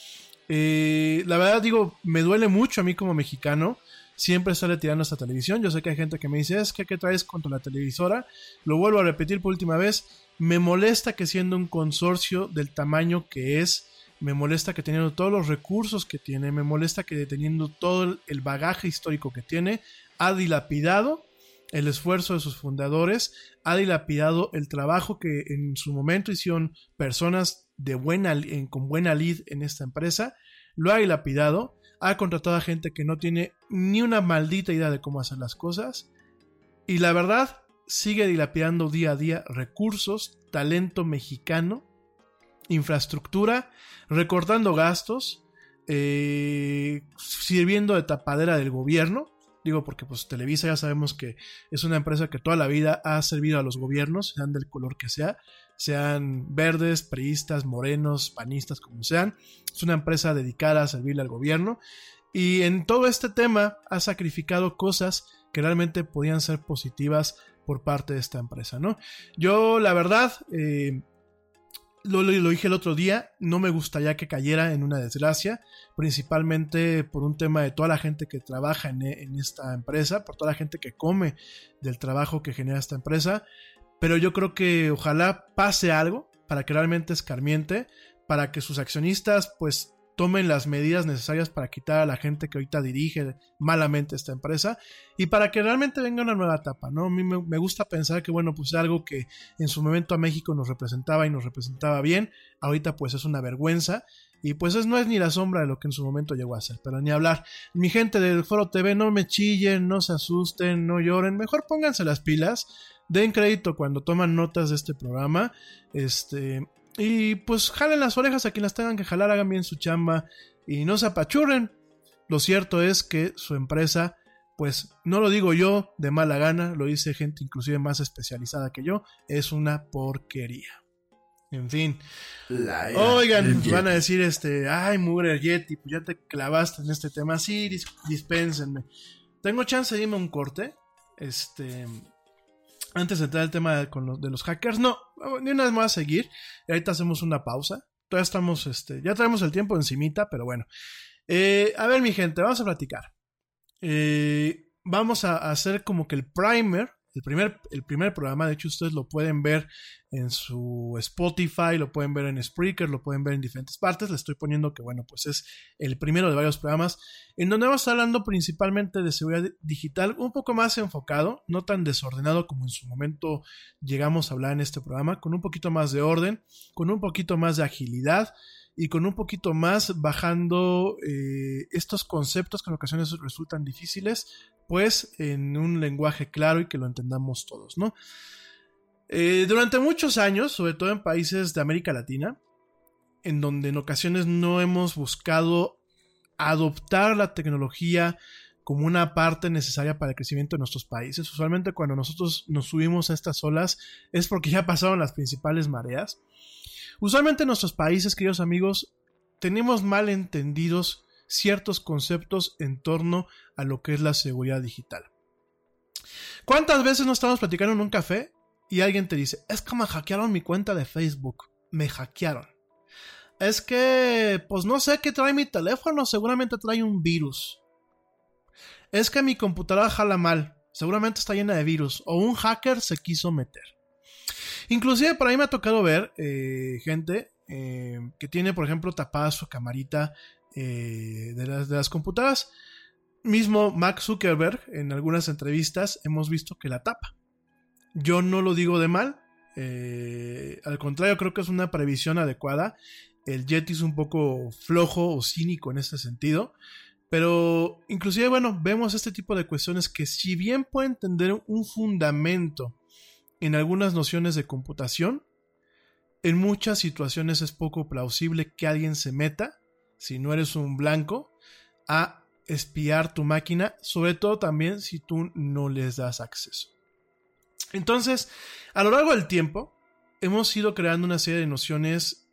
S7: Eh, la verdad digo, me duele mucho a mí como mexicano siempre sale tirando esta televisión. Yo sé que hay gente que me dice, es que ¿qué traes contra la televisora? Lo vuelvo a repetir por última vez. Me molesta que siendo un consorcio del tamaño que es, me molesta que teniendo todos los recursos que tiene, me molesta que teniendo todo el bagaje histórico que tiene, ha dilapidado el esfuerzo de sus fundadores, ha dilapidado el trabajo que en su momento hicieron personas de buena, con buena lead en esta empresa, lo ha dilapidado ha contratado a gente que no tiene ni una maldita idea de cómo hacer las cosas. Y la verdad, sigue dilapidando día a día recursos, talento mexicano, infraestructura, recortando gastos, eh, sirviendo de tapadera del gobierno. Digo porque pues Televisa ya sabemos que es una empresa que toda la vida ha servido a los gobiernos, sean del color que sea, sean verdes, priistas, morenos, panistas, como sean. Es una empresa dedicada a servirle al gobierno y en todo este tema ha sacrificado cosas que realmente podían ser positivas por parte de esta empresa, ¿no? Yo, la verdad, eh, lo, dije el otro día, no me gustaría que cayera en una desgracia, principalmente por un tema de toda la gente que trabaja en, en, esta empresa, por toda la gente que come del trabajo que genera esta empresa, pero yo creo que ojalá pase algo para que realmente escarmiente, para que sus accionistas pues tomen las medidas necesarias para quitar a la gente que ahorita dirige malamente esta empresa y para que realmente venga una nueva etapa, ¿no? A mí me, gusta pensar que, bueno, pues algo que en su momento a México nos representaba y nos representaba bien, ahorita pues es una vergüenza y pues es, no es ni la sombra de lo que en su momento llegó a ser, pero ni hablar. Mi gente del Foro TV, no me chillen, no se asusten, no lloren, mejor pónganse las pilas den crédito cuando toman notas de este programa. Este, y pues jalen las orejas a quien las tengan que jalar, hagan bien su chamba y no se apachurren. Lo cierto es que su empresa, pues no lo digo yo de mala gana, lo dice gente inclusive más especializada que yo, es una porquería. En fin. Oigan, van a decir este, ay, mugre Yeti, pues ya te clavaste en este tema. Sí, dispénsenme. Tengo chance de irme un corte. Este, antes de entrar al tema de, con los, hackers, no, ni una vez más a seguir. Y ahorita hacemos una pausa. Todavía estamos, este, ya traemos el tiempo encimita, pero bueno. Eh, a ver, mi gente, vamos a platicar. Eh, vamos a hacer como que el primer el primer, el primer programa, de hecho ustedes lo pueden ver en su Spotify, lo pueden ver en Spreaker, lo pueden ver en diferentes partes. Le estoy poniendo que, bueno, pues es el primero de varios programas en donde vamos hablando principalmente de seguridad digital, un poco más enfocado, no tan desordenado como en su momento llegamos a hablar en este programa, con un poquito más de orden, con un poquito más de agilidad y con un poquito más bajando eh, estos conceptos que en ocasiones resultan difíciles, pues en un lenguaje claro y que lo entendamos todos, ¿no? Eh, durante muchos años, sobre todo en países de América Latina, en donde en ocasiones no hemos buscado adoptar la tecnología como una parte necesaria para el crecimiento de nuestros países. Usualmente cuando nosotros nos subimos a estas olas es porque ya pasaron las principales mareas. Usualmente en nuestros países, queridos amigos, tenemos mal entendidos ciertos conceptos en torno a lo que es la seguridad digital. ¿Cuántas veces no estamos platicando en un café y alguien te dice, es que me hackearon mi cuenta de Facebook, me hackearon? Es que, pues no sé qué trae mi teléfono, seguramente trae un virus. Es que mi computadora jala mal, seguramente está llena de virus, o un hacker se quiso meter. Inclusive por ahí me ha tocado ver eh, gente eh, que tiene, por ejemplo, tapada su camarita eh, de, las, de las computadoras mismo Max Zuckerberg, en algunas entrevistas, hemos visto que la tapa. Yo no lo digo de mal, al contrario, creo que es una previsión adecuada. El Yeti es un poco flojo o cínico en este sentido. Pero inclusive, bueno, vemos este tipo de cuestiones que si bien pueden tener un fundamento en algunas nociones de computación, en muchas situaciones es poco plausible que alguien se meta, si no eres un blanco, a espiar tu máquina, sobre todo también si tú no les das acceso. Entonces, a lo largo del tiempo, hemos ido creando una serie de nociones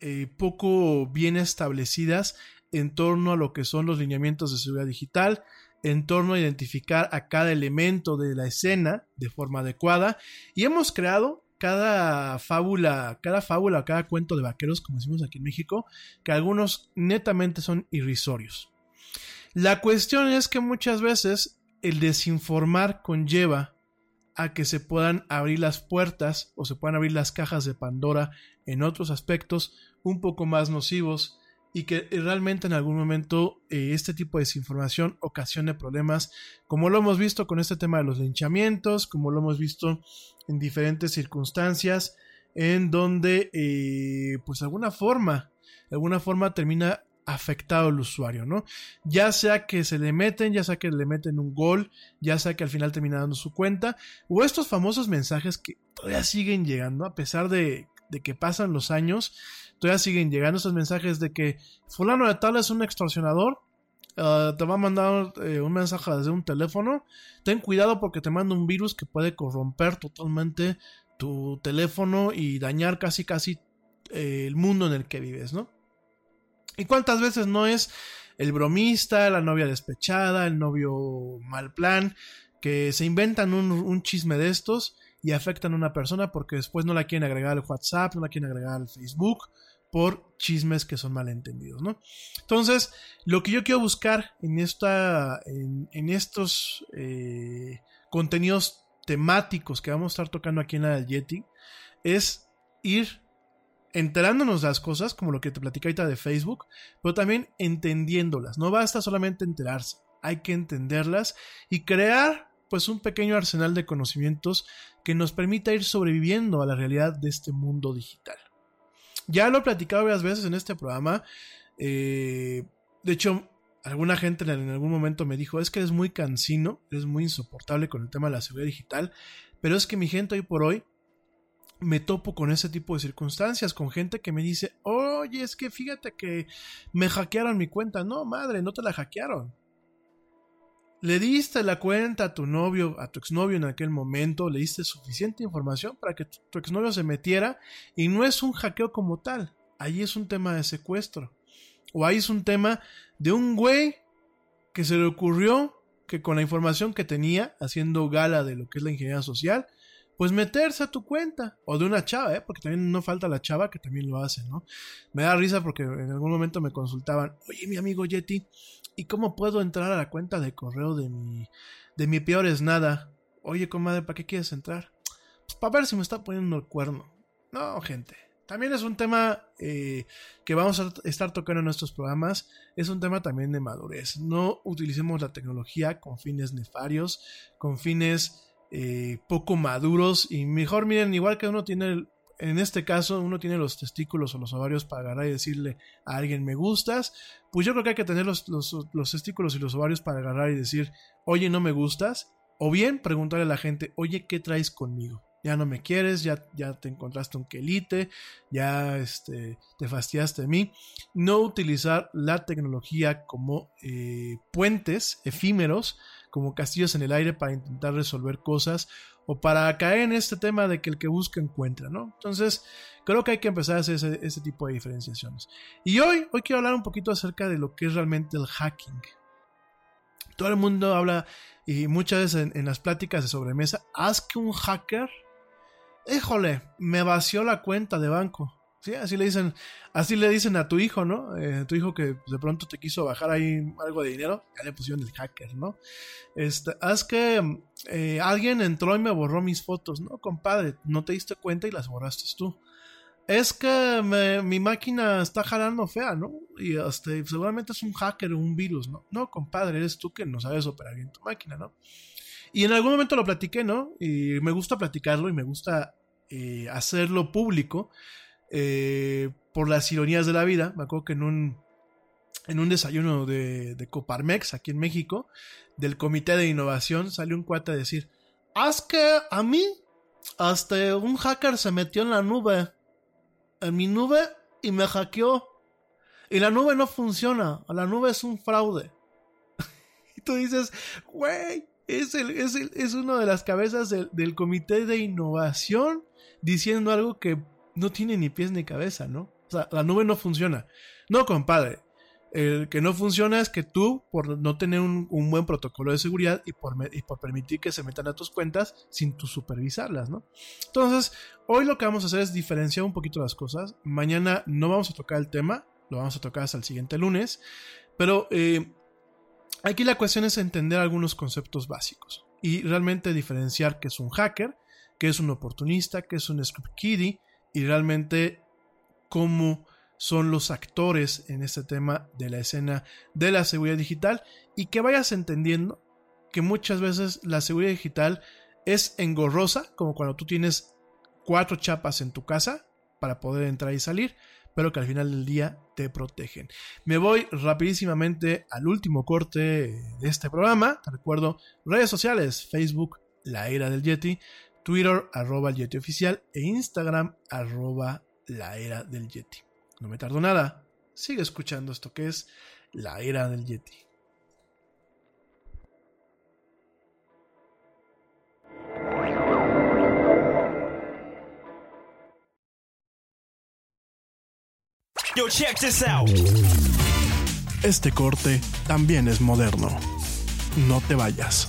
S7: eh, poco bien establecidas en torno a lo que son los lineamientos de seguridad digital, en torno a identificar a cada elemento de la escena de forma adecuada, y hemos creado cada fábula, cada fábula, cada cuento de vaqueros, como decimos aquí en México, que algunos netamente son irrisorios. La cuestión es que muchas veces el desinformar conlleva a que se puedan abrir las puertas o se puedan abrir las cajas de Pandora en otros aspectos un poco más nocivos y que realmente en algún momento eh, este tipo de desinformación ocasione problemas, como lo hemos visto con este tema de los linchamientos, como lo hemos visto en diferentes circunstancias, en donde, eh, pues de alguna forma, de alguna forma termina afectado el usuario, ¿no? Ya sea que se le meten, ya sea que le meten un gol, ya sea que al final termina dando su cuenta, o estos famosos mensajes que todavía siguen llegando, a pesar de, que pasan los años, todavía siguen llegando estos mensajes de que fulano de tal es un extorsionador, ah, te va a mandar eh, un mensaje desde un teléfono, ten cuidado porque te manda un virus que puede corromper totalmente tu teléfono y dañar casi casi eh, el mundo en el que vives, ¿no? ¿Y cuántas veces no es el bromista, la novia despechada, el novio mal plan, que se inventan un, chisme de estos y afectan a una persona porque después no la quieren agregar al WhatsApp, no la quieren agregar al Facebook por chismes que son malentendidos, ¿no? Entonces, lo que yo quiero buscar en, esta, en, estos eh, contenidos temáticos que vamos a estar tocando aquí en la del Yeti es ir enterándonos de las cosas, como lo que te platicé ahorita de Facebook, pero también entendiéndolas. No basta solamente enterarse, hay que entenderlas y crear pues un pequeño arsenal de conocimientos que nos permita ir sobreviviendo a la realidad de este mundo digital. Ya lo he platicado varias veces en este programa. Eh, de hecho, alguna gente en algún momento me dijo, es que eres muy cansino, eres muy insoportable con el tema de la seguridad digital, pero es que mi gente hoy por hoy me topo con ese tipo de circunstancias, con gente que me dice, oye, es que fíjate que me hackearon mi cuenta. No, madre, no te la hackearon. Le diste la cuenta a tu novio, a tu exnovio en aquel momento, le diste suficiente información para que tu, exnovio se metiera y no es un hackeo como tal, ahí es un tema de secuestro. O ahí es un tema de un güey que se le ocurrió que con la información que tenía, haciendo gala de lo que es la ingeniería social, pues meterse a tu cuenta. O de una chava, ¿eh? Porque también no falta la chava que también lo hace, ¿no? Me da risa porque en algún momento me consultaban, oye, mi amigo Yeti, ¿y cómo puedo entrar a la cuenta de correo de mi, de mi peor es nada? Oye, comadre, ¿para qué quieres entrar? Pues para ver si me está poniendo el cuerno. No, gente. También es un tema eh, que vamos a estar tocando en nuestros programas. Es un tema también de madurez. No utilicemos la tecnología con fines nefarios, con fines eh, poco maduros y mejor miren, igual que uno tiene, en este caso, uno tiene los testículos o los ovarios para agarrar y decirle a alguien me gustas, pues yo creo que hay que tener los, los testículos y los ovarios para agarrar y decir, oye, no me gustas, o bien preguntarle a la gente, oye, ¿qué traes conmigo? ya no me quieres, ya, ya te encontraste un quelite, ya este, te fastidiaste de mí. No utilizar la tecnología como eh, puentes efímeros, como castillos en el aire para intentar resolver cosas o para caer en este tema de que el que busca encuentra, ¿no? Entonces, creo que hay que empezar a hacer ese, tipo de diferenciaciones. Y hoy, hoy quiero hablar un poquito acerca de lo que es realmente el hacking. Todo el mundo habla, y muchas veces en, las pláticas de sobremesa, haz que un hacker, híjole, me vació la cuenta de banco. Sí, así le dicen, así le dicen a tu hijo, ¿no? Eh, tu hijo que de pronto te quiso bajar ahí algo de dinero, ya le pusieron el hacker, ¿no? Este, haz que eh, alguien entró y me borró mis fotos, ¿no? Compadre, no te diste cuenta y las borraste tú. Es que mi máquina está jalando fea, ¿no? Y este, seguramente es un hacker o un virus, ¿no? No, compadre, eres tú que no sabes operar bien tu máquina, ¿no? Y en algún momento lo platiqué, ¿no? Y me gusta platicarlo y me gusta eh, hacerlo público eh, por las ironías de la vida. Me acuerdo que en un, en un desayuno de, de, Coparmex aquí en México, del Comité de Innovación, salió un cuate a decir, haz que a mí hasta un hacker se metió en la nube, en mi nube y me hackeó. Y la nube no funciona, la nube es un fraude. <laughs> y tú dices, güey, es, el, es, el, es una de las cabezas del, del comité de innovación diciendo algo que no tiene ni pies ni cabeza, ¿no? O sea, la nube no funciona. No, compadre. El que no funciona es que tú, por no tener un, buen protocolo de seguridad y por, permitir que se metan a tus cuentas sin tú supervisarlas, ¿no? Entonces, hoy lo que vamos a hacer es diferenciar un poquito las cosas. Mañana no vamos a tocar el tema, lo vamos a tocar hasta el siguiente lunes. Pero eh, aquí la cuestión es entender algunos conceptos básicos y realmente diferenciar qué es un hacker, qué es un oportunista, qué es un script kiddie y realmente cómo son los actores en este tema de la escena de la seguridad digital y que vayas entendiendo que muchas veces la seguridad digital es engorrosa, como cuando tú tienes cuatro chapas en tu casa para poder entrar y salir, pero que al final del día te protegen. Me voy rapidísimamente al último corte de este programa. Te recuerdo redes sociales, Facebook, La Era del Yeti, Twitter, arroba el Yeti oficial, e Instagram, arroba la era del Yeti. No me tardo nada, sigue escuchando esto que es la era del Yeti.
S9: Yo, check this out.
S7: Este corte también es moderno. No te vayas.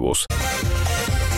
S7: Ya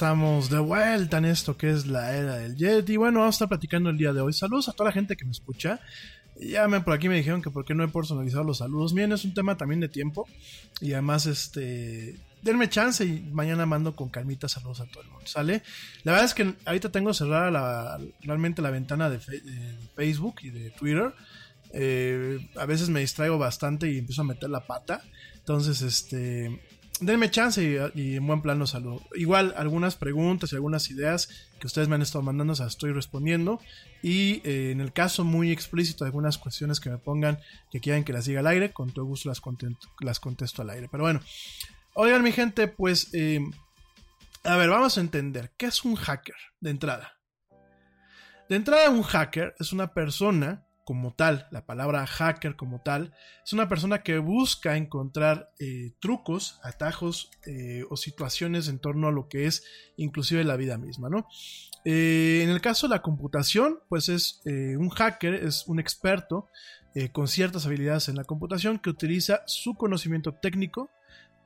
S7: estamos de vuelta en esto que es la era del Jet. Y bueno, vamos a estar platicando el día de hoy. Saludos a toda la gente que me escucha. Ya por aquí me dijeron que por qué no he personalizado los saludos. Bien, es un tema también de tiempo. Y además, este. Denme chance y mañana mando con calmita saludos a todo el mundo. ¿Sale? La verdad es que ahorita tengo cerrada la, realmente la ventana de, de Facebook y de Twitter. Eh, a veces me distraigo bastante y empiezo a meter la pata. Entonces, este denme chance y, en buen plan los saludo. Igual algunas preguntas y algunas ideas que ustedes me han estado mandando, o estoy respondiendo. Y eh, en el caso muy explícito, algunas cuestiones que me pongan que quieran que las diga al aire, con todo gusto las, las contesto al aire. Pero bueno, oigan mi gente, pues, eh, a ver, vamos a entender, ¿qué es un hacker de entrada? De entrada, un hacker es una persona como tal, la palabra hacker como tal, es una persona que busca encontrar eh, trucos, atajos eh, o situaciones en torno a lo que es inclusive la vida misma, ¿no? Eh, en el caso de la computación, pues es un hacker, es un experto con ciertas habilidades en la computación que utiliza su conocimiento técnico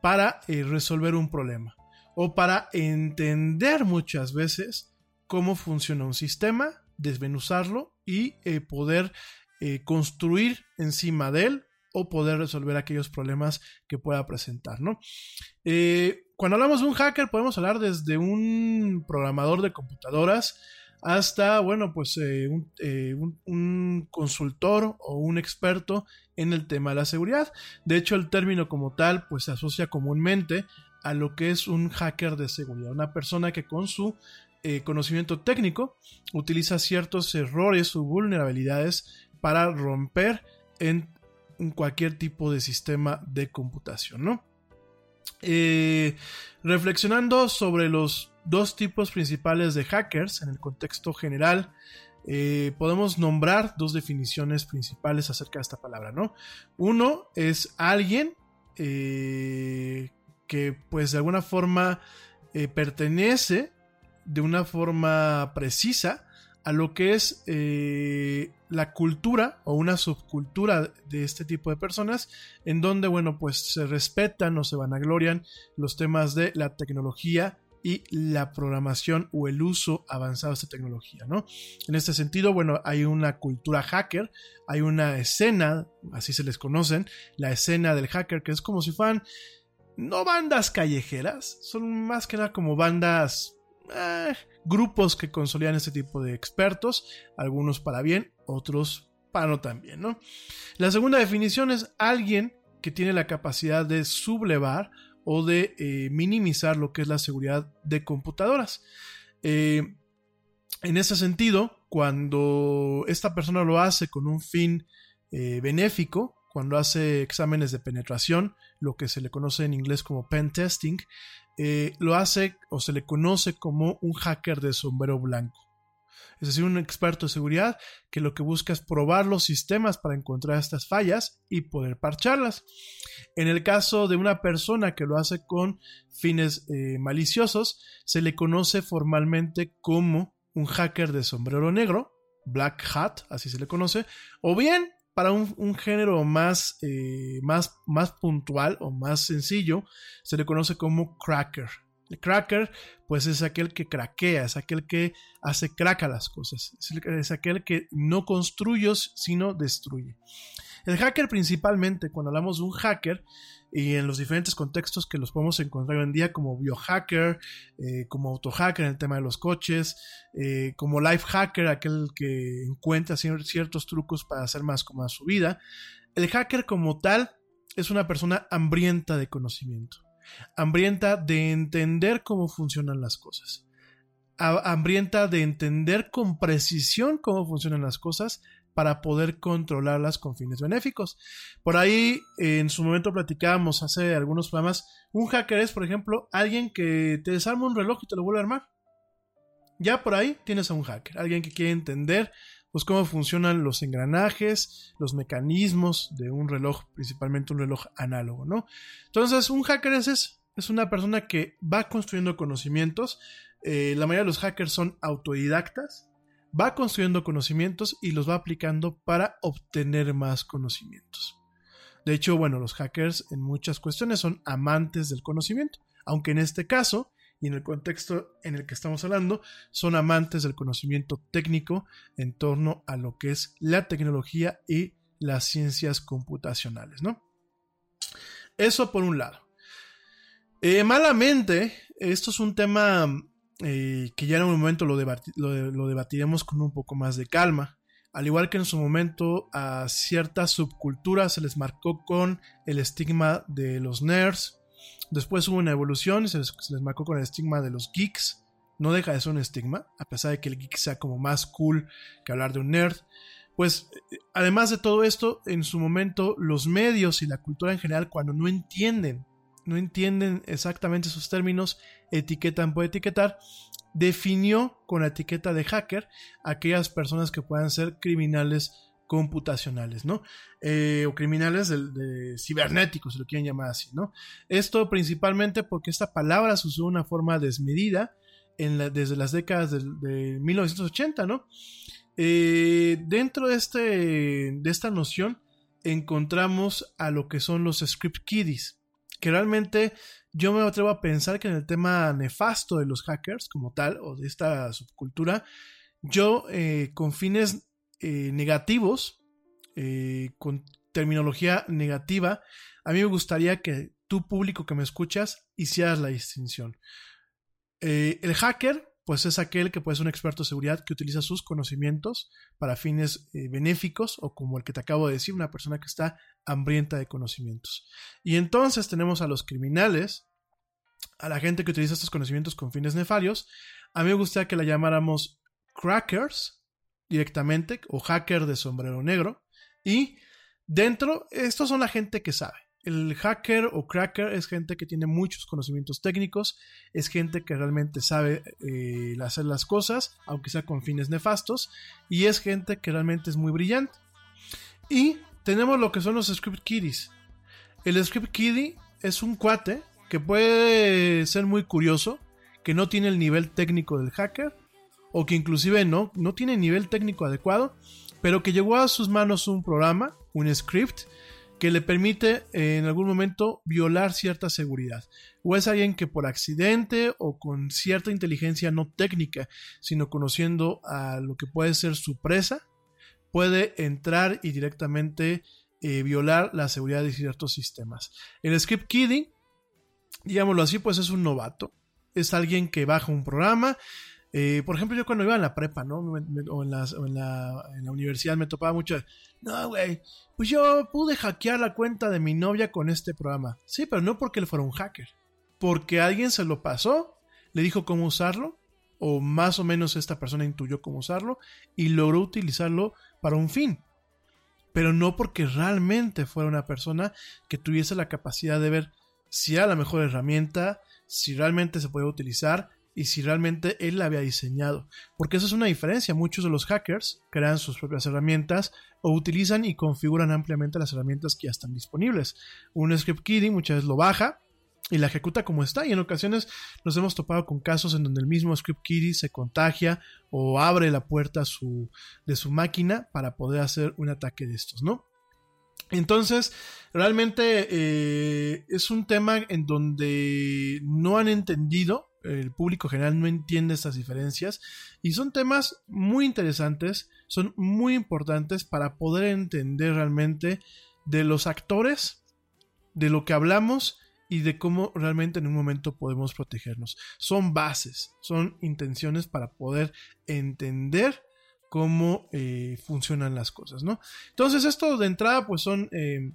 S7: para resolver un problema o para entender muchas veces cómo funciona un sistema desmenuzarlo y eh, poder eh, construir encima de él o poder resolver aquellos problemas que pueda presentar, ¿no? Eh, cuando hablamos de un hacker podemos hablar desde un programador de computadoras hasta, bueno, pues un, un, consultor o un experto en el tema de la seguridad. De hecho, el término como tal, pues se asocia comúnmente a lo que es un hacker de seguridad, una persona que con su eh, conocimiento técnico, utiliza ciertos errores o vulnerabilidades para romper en, cualquier tipo de sistema de computación, ¿no? Eh, reflexionando sobre los dos tipos principales de hackers en el contexto general, eh, podemos nombrar dos definiciones principales acerca de esta palabra, ¿no? Uno es alguien que pues de alguna forma pertenece de una forma precisa a lo que es eh, la cultura o una subcultura de este tipo de personas, en donde, bueno, pues se respetan o se vanaglorian los temas de la tecnología y la programación o el uso avanzado de esta tecnología, ¿no? En este sentido, bueno, hay una cultura hacker, hay una escena, así se les conocen, la escena del hacker, que es como si fueran, no bandas callejeras, son más que nada como bandas eh, grupos que consolidan este tipo de expertos, algunos para bien, otros para no tan bien, ¿no? La segunda definición es alguien que tiene la capacidad de sublevar o de eh, minimizar lo que es la seguridad de computadoras. Eh, en ese sentido, cuando esta persona lo hace con un fin benéfico, cuando hace exámenes de penetración, lo que se le conoce en inglés como pen testing, eh, lo hace o se le conoce como un hacker de sombrero blanco. Es decir, un experto de seguridad que lo que busca es probar los sistemas para encontrar estas fallas y poder parcharlas. En el caso de una persona que lo hace con fines eh, maliciosos, se le conoce formalmente como un hacker de sombrero negro, black hat, así se le conoce, o bien para un, género más, eh, más, más puntual o más sencillo, se le conoce como cracker. El cracker, pues es aquel que craquea, es aquel que hace crack a las cosas, es aquel que no construye, sino destruye. El hacker principalmente, cuando hablamos de un hacker, y en los diferentes contextos que los podemos encontrar hoy en día como biohacker, eh, como autohacker en el tema de los coches, eh, como life hacker, aquel que encuentra ciertos trucos para hacer más cómoda su vida. El hacker como tal es una persona hambrienta de conocimiento, hambrienta de entender cómo funcionan las cosas hambrienta de entender con precisión cómo funcionan las cosas para poder controlarlas con fines benéficos. Por ahí, en su momento platicábamos hace algunos programas, un hacker es, por ejemplo, alguien que te desarma un reloj y te lo vuelve a armar. Ya por ahí tienes a un hacker, alguien que quiere entender pues cómo funcionan los engranajes, los mecanismos de un reloj, principalmente un reloj análogo, ¿no? Entonces, un hacker es es una persona que va construyendo conocimientos. Eh, la mayoría de los hackers son autodidactas, va construyendo conocimientos y los va aplicando para obtener más conocimientos. De hecho, bueno, los hackers en muchas cuestiones son amantes del conocimiento, aunque en este caso y en el contexto en el que estamos hablando, son amantes del conocimiento técnico en torno a lo que es la tecnología y las ciencias computacionales, ¿no? Eso por un lado. Eh, malamente, esto es un tema eh, que ya en un momento lo, debatiremos con un poco más de calma. Al igual que en su momento a ciertas subculturas se les marcó con el estigma de los nerds. Después hubo una evolución y se les, se les marcó con el estigma de los geeks. No deja de ser un estigma, a pesar de que el geek sea como más cool que hablar de un nerd. Pues además de todo esto, en su momento los medios y la cultura en general, cuando no entienden, no entienden exactamente sus términos, etiquetan por etiquetar, definió con la etiqueta de hacker aquellas personas que puedan ser criminales computacionales, ¿no? Eh, o criminales cibernéticos, si lo quieren llamar así, ¿no? Esto principalmente porque esta palabra se usó de una forma desmedida desde las décadas de, de 1980, ¿no? Eh, dentro de, este, de esta noción encontramos a lo que son los script kiddies, que realmente yo me atrevo a pensar que en el tema nefasto de los hackers como tal, o de esta subcultura, yo eh, con fines eh, negativos, con terminología negativa, a mí me gustaría que tú público que me escuchas hicieras la distinción. el hacker pues es aquel que puede ser un experto de seguridad que utiliza sus conocimientos para fines eh, benéficos o como el que te acabo de decir, una persona que está hambrienta de conocimientos. Y entonces tenemos a los criminales, a la gente que utiliza estos conocimientos con fines nefarios. A mí me gustaría que la llamáramos crackers directamente o hacker de sombrero negro. Y dentro, estos son la gente que sabe. El hacker o cracker es gente que tiene muchos conocimientos técnicos, es gente que realmente sabe eh, hacer las cosas, aunque sea con fines nefastos, y es gente que realmente es muy brillante. Y tenemos lo que son los script kiddies. El script kiddie es un cuate que puede ser muy curioso, que no tiene el nivel técnico del hacker, o que inclusive no, no tiene nivel técnico adecuado, pero que llegó a sus manos un programa, un script, que le permite eh, en algún momento violar cierta seguridad. O es alguien que por accidente o con cierta inteligencia no técnica, sino conociendo a lo que puede ser su presa, puede entrar y directamente eh, violar la seguridad de ciertos sistemas. El script kidding, digámoslo así, pues es un novato. Es alguien que baja un programa, eh, por ejemplo, yo cuando iba en la prepa, ¿no? o, en la, universidad me topaba mucho. No, güey, pues yo pude hackear la cuenta de mi novia con este programa. Sí, pero no porque él fuera un hacker. Porque alguien se lo pasó, le dijo cómo usarlo, o más o menos esta persona intuyó cómo usarlo, y logró utilizarlo para un fin. Pero no porque realmente fuera una persona que tuviese la capacidad de ver si era la mejor herramienta, si realmente se puede utilizar y si realmente él la había diseñado. Porque eso es una diferencia. Muchos de los hackers crean sus propias herramientas o utilizan y configuran ampliamente las herramientas que ya están disponibles. Un script kiddie muchas veces lo baja y la ejecuta como está. Y en ocasiones nos hemos topado con casos en donde el mismo script kiddie se contagia o abre la puerta de su máquina para poder hacer un ataque de estos, ¿no? Entonces, realmente eh, es un tema en donde no han entendido el público general no entiende estas diferencias y son temas muy interesantes, son muy importantes para poder entender realmente de los actores, de lo que hablamos y de cómo realmente en un momento podemos protegernos. Son bases, son intenciones para poder entender cómo eh, funcionan las cosas, ¿no? Entonces esto de entrada pues son eh,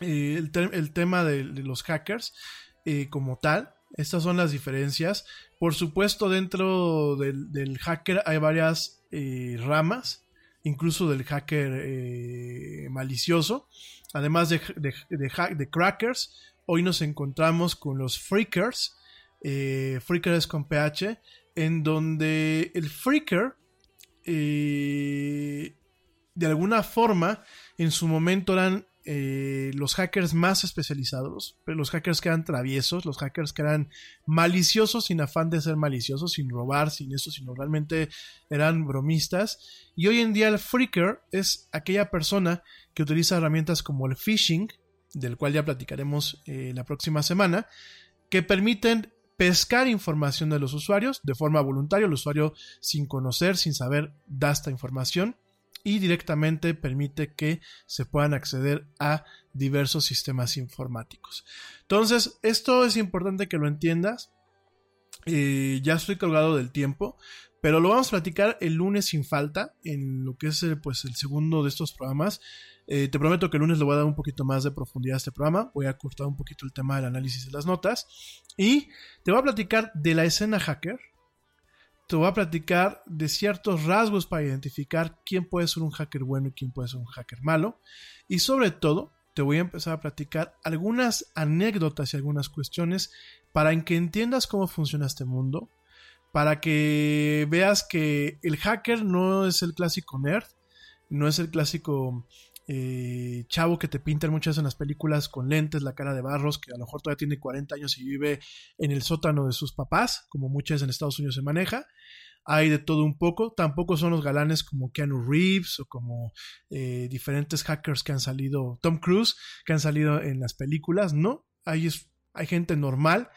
S7: eh, el, tema de, los hackers como tal, estas son las diferencias. Por supuesto, dentro del, hacker hay varias eh, ramas, incluso del hacker eh, malicioso. Además de, de, crackers, hoy nos encontramos con los freakers, eh, freakers con PH, en donde el freaker, de alguna forma, en su momento eran eh, los hackers más especializados, los hackers que eran traviesos, los hackers que eran maliciosos sin afán de ser maliciosos, sin robar, sin eso, sino realmente eran bromistas. Y hoy en día el freaker es aquella persona que utiliza herramientas como el phishing, del cual ya platicaremos eh, la próxima semana, que permiten pescar información de los usuarios de forma voluntaria, el usuario sin conocer, sin saber, da esta información y directamente permite que se puedan acceder a diversos sistemas informáticos. Entonces, esto es importante que lo entiendas. Eh, ya estoy colgado del tiempo, pero lo vamos a platicar el lunes sin falta, en lo que es eh, pues, el segundo de estos programas. Eh, te prometo que el lunes le voy a dar un poquito más de profundidad a este programa. Voy a cortar un poquito el tema del análisis de las notas. Y te voy a platicar de la escena hacker. Te voy a platicar de ciertos rasgos para identificar quién puede ser un hacker bueno y quién puede ser un hacker malo. Y sobre todo, te voy a empezar a platicar algunas anécdotas y algunas cuestiones para que entiendas cómo funciona este mundo. Para que veas que el hacker no es el clásico nerd, no es el clásico eh, chavo que te pintan muchas en las películas con lentes, la cara de barros, que a lo mejor todavía tiene 40 años y vive en el sótano de sus papás, como muchas en Estados Unidos se maneja. Hay de todo un poco, tampoco son los galanes como Keanu Reeves o como eh, diferentes hackers que han salido, Tom Cruise, que han salido en las películas, no, hay, hay gente normal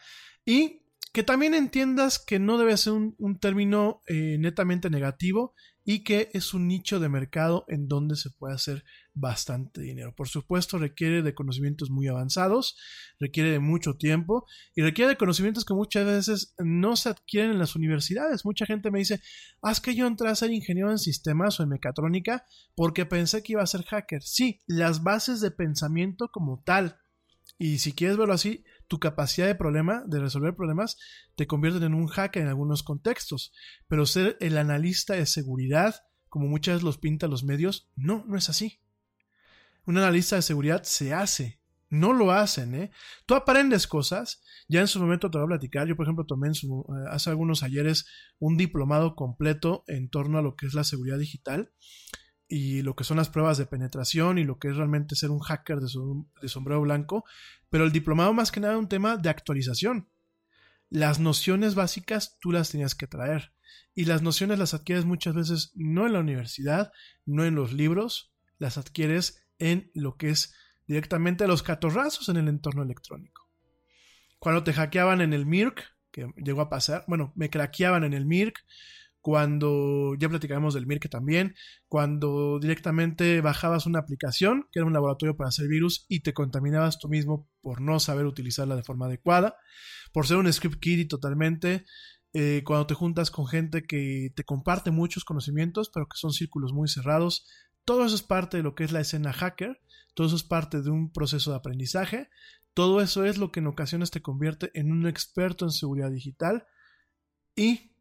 S7: y que también entiendas que no debe ser un, término eh, netamente negativo y que es un nicho de mercado en donde se puede hacer bastante dinero. Por supuesto, requiere de conocimientos muy avanzados, requiere de mucho tiempo y requiere de conocimientos que muchas veces no se adquieren en las universidades. Mucha gente me dice, haz que yo entré a ser ingeniero en sistemas o en mecatrónica porque pensé que iba a ser hacker. Sí, las bases de pensamiento como tal. Y si quieres verlo así, tu capacidad de problema, de resolver problemas, te convierten en un hacker en algunos contextos. Pero ser el analista de seguridad, como muchas veces los pintan los medios, no, no es así. Un analista de seguridad se hace, no lo hacen, ¿eh? Tú aprendes cosas, ya en su momento te voy a platicar, yo por ejemplo tomé en su, eh, hace algunos ayeres un diplomado completo en torno a lo que es la seguridad digital y lo que son las pruebas de penetración y lo que es realmente ser un hacker de, sombrero blanco, pero el diplomado más que nada es un tema de actualización. Las nociones básicas tú las tenías que traer y las nociones las adquieres muchas veces no en la universidad, no en los libros, las adquieres en lo que es directamente los catorrazos en el entorno electrónico. Cuando te hackeaban en el MIRC, que llegó a pasar, bueno, me craqueaban en el MIRC, cuando ya platicaremos del MIRC también, cuando directamente bajabas una aplicación que era un laboratorio para hacer virus y te contaminabas tú mismo por no saber utilizarla de forma adecuada, por ser un script kiddie totalmente, eh, cuando te juntas con gente que te comparte muchos conocimientos, pero que son círculos muy cerrados, todo eso es parte de lo que es la escena hacker, todo eso es parte de un proceso de aprendizaje, todo eso es lo que en ocasiones te convierte en un experto en seguridad digital y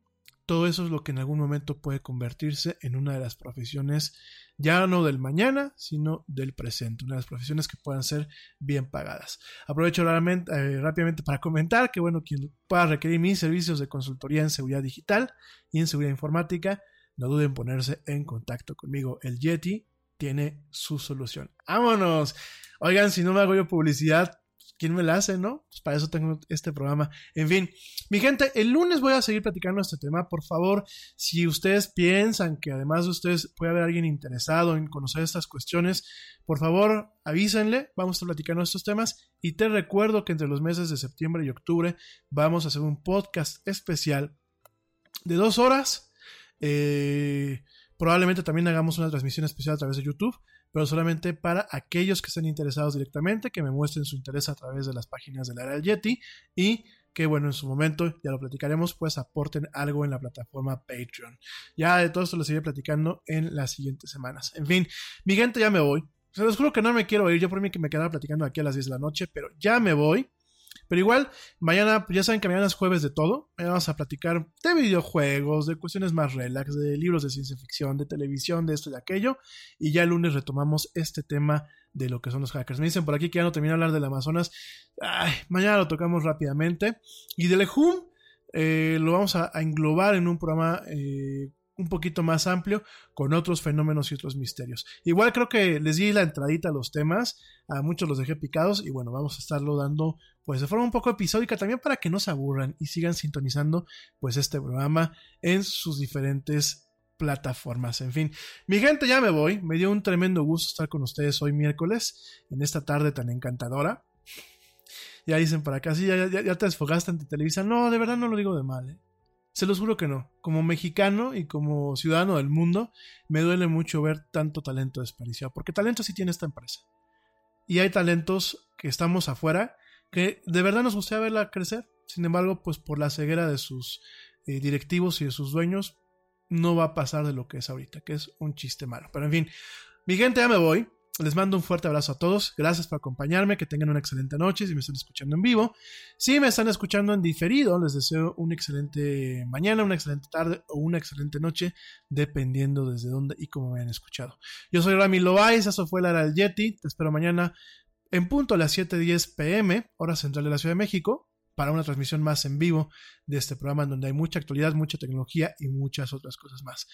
S7: todo eso es lo que en algún momento puede convertirse en una de las profesiones, ya no del mañana, sino del presente, una de las profesiones que puedan ser bien pagadas. Aprovecho eh, rápidamente para comentar que, bueno, quien pueda requerir mis servicios de consultoría en seguridad digital y en seguridad informática, no duden en ponerse en contacto conmigo. El Yeti tiene su solución. ¡Vámonos! Oigan, si no me hago yo publicidad, ¿quién me la hace, no? Pues para eso tengo este programa. En fin, mi gente, el lunes voy a seguir platicando este tema. Por favor, si ustedes piensan que además de ustedes puede haber alguien interesado en conocer estas cuestiones, por favor, avísenle. Vamos a estar platicando estos temas. Y te recuerdo que entre los meses de septiembre y octubre vamos a hacer un podcast especial de dos horas. Eh, probablemente también hagamos una transmisión especial a través de YouTube pero solamente para aquellos que estén interesados directamente, que me muestren su interés a través de las páginas de la era Yeti y que bueno, en su momento, ya lo platicaremos, pues aporten algo en la plataforma Patreon. Ya de todo esto lo seguiré platicando en las siguientes semanas. En fin, mi gente, ya me voy. Se los juro que no me quiero ir, yo por mí que me quedara platicando aquí a las 10 de la noche, pero ya me voy. Pero igual, mañana, ya saben que mañana es jueves de todo. Mañana vamos a platicar de videojuegos, de cuestiones más relax, de libros de ciencia ficción, de televisión, de esto y de aquello. Y ya el lunes retomamos este tema de lo que son los hackers. Me dicen por aquí que ya no termino de hablar del Amazonas. Ay, mañana lo tocamos rápidamente. Y de Lehum eh, lo vamos a, englobar en un programa eh, un poquito más amplio con otros fenómenos y otros misterios. Igual creo que les di la entradita a los temas, a muchos los dejé picados y bueno, vamos a estarlo dando pues de forma un poco episódica también para que no se aburran y sigan sintonizando pues este programa en sus diferentes plataformas. En fin, mi gente ya me voy, me dio un tremendo gusto estar con ustedes hoy miércoles en esta tarde tan encantadora. Ya dicen para acá, sí, ya, ya, te desfogaste ante Televisa. No, de verdad no lo digo de mal, ¿eh? Se los juro que no. Como mexicano y como ciudadano del mundo, me duele mucho ver tanto talento desperdiciado. Porque talento sí tiene esta empresa. Y hay talentos que estamos afuera que de verdad nos gustaría verla crecer. Sin embargo, pues por la ceguera de sus eh, directivos y de sus dueños, no va a pasar de lo que es ahorita, que es un chiste malo. Pero en fin, mi gente, ya me voy. Les mando un fuerte abrazo a todos. Gracias por acompañarme. Que tengan una excelente noche si me están escuchando en vivo. Si me están escuchando en diferido, les deseo una excelente mañana, una excelente tarde o una excelente noche, dependiendo desde dónde y cómo me hayan escuchado. Yo soy Rami Loaiz, eso fue la era del Yeti. Te espero mañana en punto a las 7:10 pm, hora central de la Ciudad de México, para una transmisión más en vivo de este programa en donde hay mucha actualidad, mucha tecnología y muchas otras cosas más.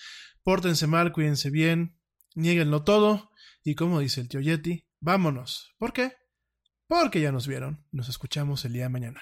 S7: Pórtense mal, cuídense bien, nieguenlo todo y como dice el tío Yeti, vámonos. ¿Por qué? Porque ya nos vieron. Nos escuchamos el día de mañana.